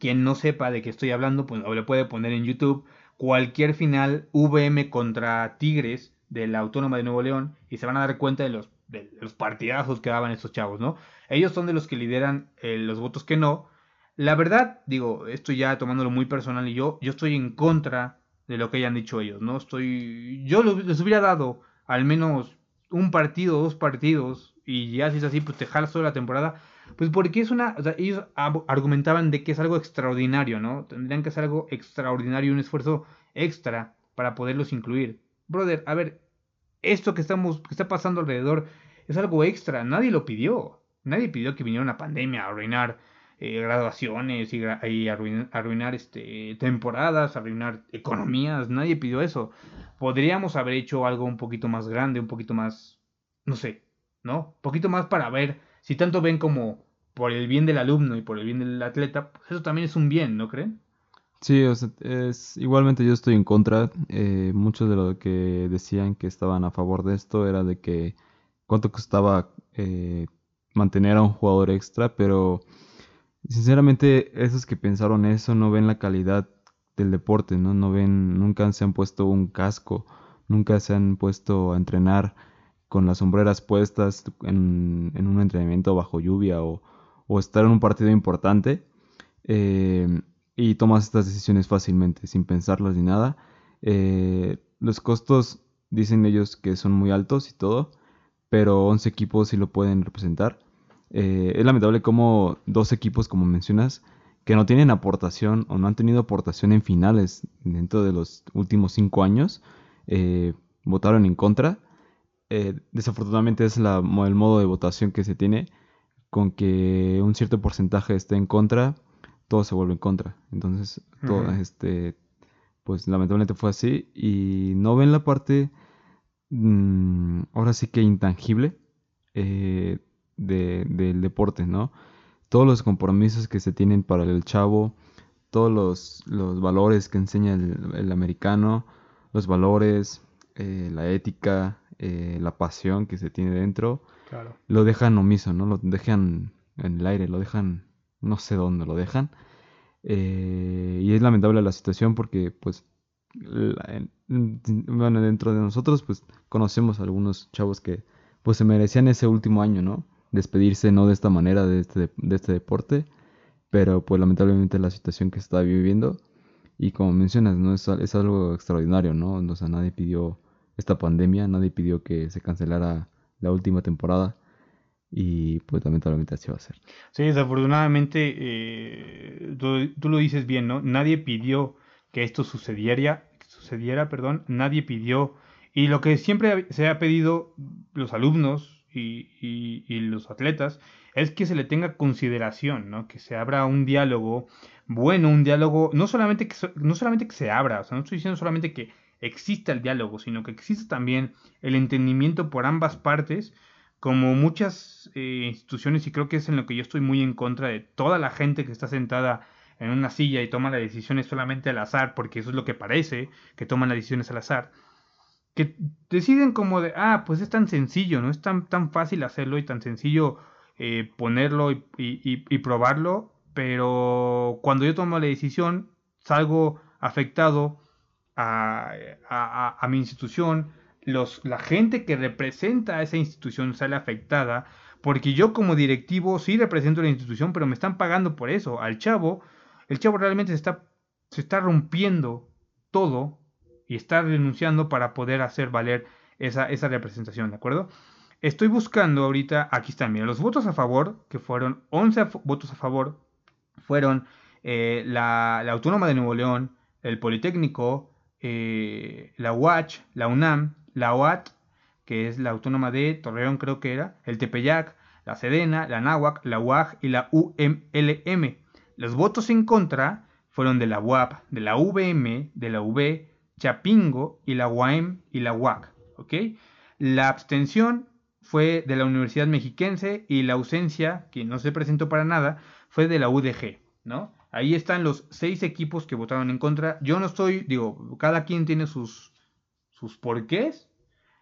[SPEAKER 1] Quien no sepa de qué estoy hablando, pues le puede poner en YouTube cualquier final VM contra Tigres de la Autónoma de Nuevo León y se van a dar cuenta de los, de los partidazos que daban estos chavos, ¿no? Ellos son de los que lideran eh, los votos que no. La verdad, digo, esto ya tomándolo muy personal y yo, yo estoy en contra de lo que hayan dicho ellos, ¿no? Estoy, yo les hubiera dado al menos un partido, dos partidos, y ya si es así, pues te jalas toda la temporada. Pues porque es una. O ellos argumentaban de que es algo extraordinario, ¿no? Tendrían que hacer algo extraordinario, un esfuerzo extra para poderlos incluir. Brother, a ver, esto que estamos, que está pasando alrededor es algo extra. Nadie lo pidió. Nadie pidió que viniera una pandemia a arruinar eh, graduaciones y, arruinar, este, temporadas, arruinar economías. Nadie pidió eso podríamos haber hecho algo un poquito más grande, un poquito más, no sé, ¿no? Un poquito más para ver si tanto ven como por el bien del alumno y por el bien del atleta, pues eso también es un bien, ¿no creen?
[SPEAKER 2] Sí, o sea, es, igualmente yo estoy en contra. Eh, muchos de los que decían que estaban a favor de esto era de que cuánto costaba eh, mantener a un jugador extra, pero sinceramente esos que pensaron eso no ven la calidad del deporte, ¿no? No ven, nunca se han puesto un casco, nunca se han puesto a entrenar con las sombreras puestas en, un entrenamiento bajo lluvia o, estar en un partido importante eh, y tomas estas decisiones fácilmente, sin pensarlas ni nada. Eh, los costos dicen ellos que son muy altos y todo, pero 11 equipos sí lo pueden representar. Eh, es lamentable como dos equipos, como mencionas, que no tienen aportación o no han tenido aportación en finales dentro de los últimos cinco años, eh, votaron en contra. Eh, desafortunadamente es la, el modo de votación que se tiene, con que un cierto porcentaje esté en contra, todo se vuelve en contra. Entonces, todo, este, pues lamentablemente fue así y no ven la parte, mm, ahora sí que intangible eh, del deporte, ¿no? todos los compromisos que se tienen para el chavo, todos los, valores que enseña el, americano, los valores, eh, la ética, eh, la pasión que se tiene dentro,
[SPEAKER 1] Claro.
[SPEAKER 2] lo dejan omiso, ¿no? Lo dejan en el aire, lo dejan, no sé dónde lo dejan. Eh, y es lamentable la situación porque, pues, la- en- bueno, dentro de nosotros, pues, conocemos a algunos chavos que, pues, se merecían ese último año, ¿no? Despedirse no de esta manera de este, de este deporte, pero, pues, lamentablemente la situación que se está viviendo, y como mencionas, ¿no? Es, es algo extraordinario, ¿no? O sea, nadie pidió esta pandemia, nadie pidió que se cancelara la última temporada, y, pues, lamentablemente así va a ser.
[SPEAKER 1] Sí, desafortunadamente, eh, tú, lo dices bien, ¿no? Nadie pidió que esto sucediera, sucediera, perdón, nadie pidió, y lo que siempre se ha pedido los alumnos y, y- y los atletas es que se le tenga consideración, ¿no? Que se abra un diálogo bueno, un diálogo, no solamente que, no solamente que se abra, o sea, no estoy diciendo solamente que exista el diálogo, sino que exista también el entendimiento por ambas partes como muchas eh, instituciones, y creo que es en lo que yo estoy muy en contra de toda la gente que está sentada en una silla y toma las decisiones solamente al azar, porque eso es lo que parece, que toman las decisiones al azar, que deciden como de, ah, pues es tan sencillo, ¿no? Es tan, tan fácil hacerlo y tan sencillo eh, ponerlo y, y- probarlo, pero cuando yo tomo la decisión, salgo afectado a- a- a mi institución, los, la gente que representa a esa institución sale afectada, porque yo como directivo sí represento la institución, pero me están pagando por eso. Al chavo, el chavo realmente se está, se está rompiendo todo y está renunciando para poder hacer valer esa, esa representación, ¿de acuerdo? Estoy buscando ahorita, aquí están, mira, los votos a favor, que fueron 11 a- votos a favor, fueron eh, la, la Autónoma de Nuevo León, el Politécnico, eh, la UACH, la UNAM, la OAT, que es la Autónoma de Torreón creo que era, el Tepeyac, la Sedena, la Náhuac, la UAG y la UMLM. Los votos en contra fueron de la UAP, de la VM, de la UB, Chapingo y la UAM y la UAC. La abstención fue de la Universidad Mexiquense y la ausencia, que no se presentó para nada, fue de la UDG, ¿no? Ahí están los seis equipos que votaron en contra. Yo no estoy, digo, cada quien tiene sus, sus porqués.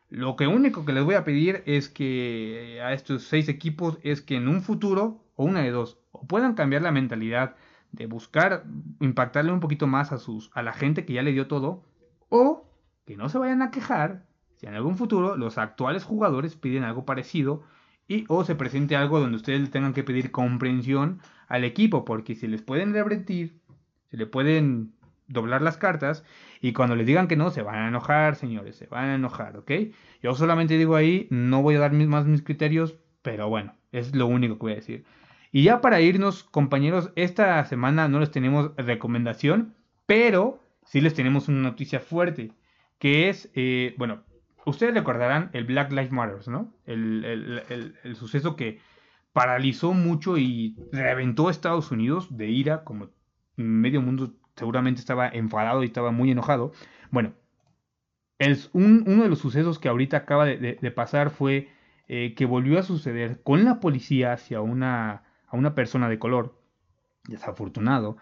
[SPEAKER 1] Lo que único que les voy a pedir es que a estos seis equipos es que en un futuro, o una de dos, o puedan cambiar la mentalidad de buscar impactarle un poquito más a sus a la gente que ya le dio todo, o que no se vayan a quejar si en algún futuro los actuales jugadores piden algo parecido y o se presente algo donde ustedes tengan que pedir comprensión al equipo, porque si les pueden revertir, se le pueden doblar las cartas y cuando les digan que no, se van a enojar, señores, se van a enojar, ¿ok? Yo solamente digo ahí, no voy a dar más mis criterios, pero bueno, es lo único que voy a decir. Y ya para irnos, compañeros, esta semana no les tenemos recomendación, pero sí les tenemos una noticia fuerte, que es, eh, bueno, ustedes recordarán el Black Lives Matter, ¿no? El, el- el- el suceso que paralizó mucho y reventó a Estados Unidos de ira, como medio mundo seguramente estaba enfadado y estaba muy enojado. Bueno, un- uno de los sucesos que ahorita acaba de, pasar fue eh, que volvió a suceder con la policía hacia una, a una persona de color, desafortunado.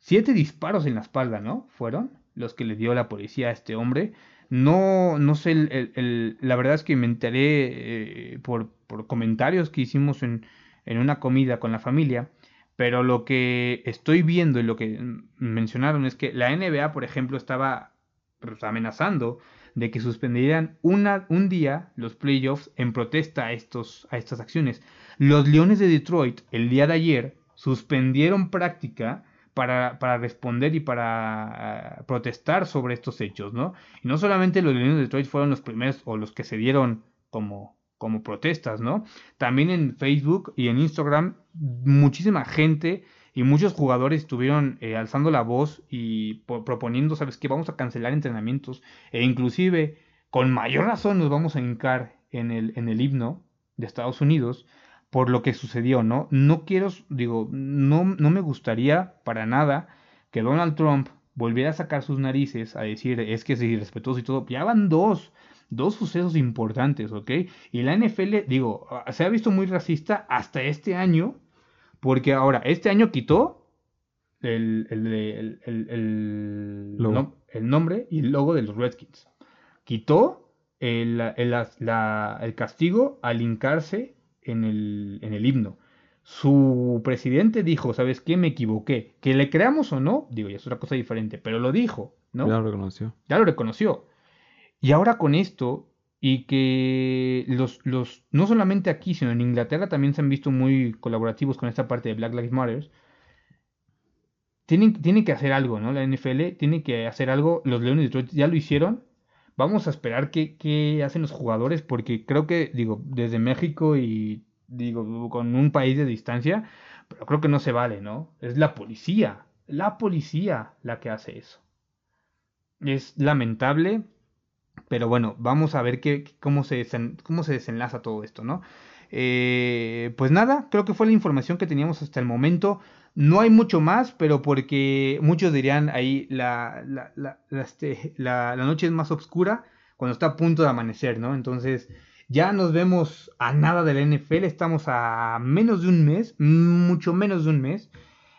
[SPEAKER 1] Siete disparos en la espalda, ¿no? Fueron los que le dio la policía a este hombre. No, no sé, el- la verdad es que me enteré eh, por, por comentarios que hicimos en, en una comida con la familia, pero lo que estoy viendo y lo que mencionaron es que la NBA, por ejemplo, estaba pues, amenazando de que suspenderían un día los playoffs en protesta a, estos, a estas acciones. Los Leones de Detroit el día de ayer suspendieron práctica para, para responder y para protestar sobre estos hechos, ¿no? Y no solamente los Leones de Detroit fueron los primeros o los que se dieron como, como protestas, ¿no? También en Facebook y en Instagram muchísima gente y muchos jugadores estuvieron eh, alzando la voz y po- proponiendo, ¿sabes qué? Vamos a cancelar entrenamientos e inclusive con mayor razón nos vamos a hincar en el, en el himno de Estados Unidos por lo que sucedió, ¿no? No quiero, digo, no, no me gustaría para nada que Donald Trump volviera a sacar sus narices a decir es que es irrespetuoso y todo. Ya van dos, dos sucesos importantes, ¿ok? Y la NFL, digo, ah, se ha visto muy racista hasta este año, porque ahora, este año quitó el, el, el, el- no, nombre y el logo de los Redskins. Quitó el, el castigo al hincarse en el, en el himno. Su presidente dijo, ¿sabes qué? Me equivoqué. Que le creamos o no, digo, ya es otra cosa diferente, pero lo dijo, ¿no?
[SPEAKER 2] Ya lo reconoció.
[SPEAKER 1] Ya lo reconoció. Y ahora con esto, y que los, los, no solamente aquí, sino en Inglaterra también se han visto muy colaborativos con esta parte de Black Lives Matter, tienen, tienen que hacer algo, ¿no? La NFL tiene que hacer algo, los Leones de Detroit ya lo hicieron, vamos a esperar qué, qué hacen los jugadores, porque creo que, digo, desde México y, digo, con un país de distancia, pero creo que no se vale, ¿no? Es la policía, la policía la que hace eso. Es lamentable, pero bueno, vamos a ver qué, cómo, se cómo se desenlaza todo esto, ¿no? Eh, pues nada, creo que fue la información que teníamos hasta el momento. No hay mucho más, pero porque muchos dirían ahí la, la, la, este, la, noche es más oscura cuando está a punto de amanecer, ¿no? Entonces ya nos vemos a nada de la NFL, estamos a menos de un mes, mucho menos de un mes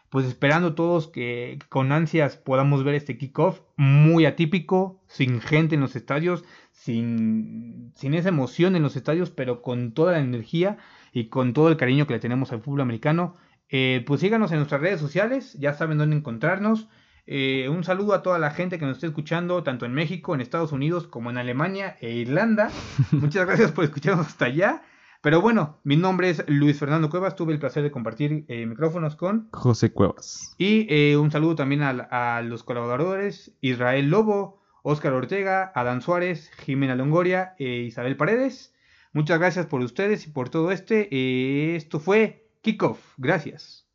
[SPEAKER 1] pues esperando todos que con ansias podamos ver este kickoff muy atípico, sin gente en los estadios, sin, sin esa emoción en los estadios, pero con toda la energía y con todo el cariño que le tenemos al fútbol americano. Eh, pues síganos en nuestras redes sociales, ya saben dónde encontrarnos. Eh, un saludo a toda la gente que nos esté escuchando, tanto en México, en Estados Unidos, como en Alemania e Irlanda. Muchas gracias por escucharnos hasta allá. Pero bueno, mi nombre es Luis Fernando Cuevas, tuve el placer de compartir eh, micrófonos con
[SPEAKER 2] José Cuevas.
[SPEAKER 1] Y eh, un saludo también a, los colaboradores Israel Lobo, Óscar Ortega, Adán Suárez, Jimena Longoria e Isabel Paredes. Muchas gracias por ustedes y por todo este. Eh, esto fue Kickoff. Gracias.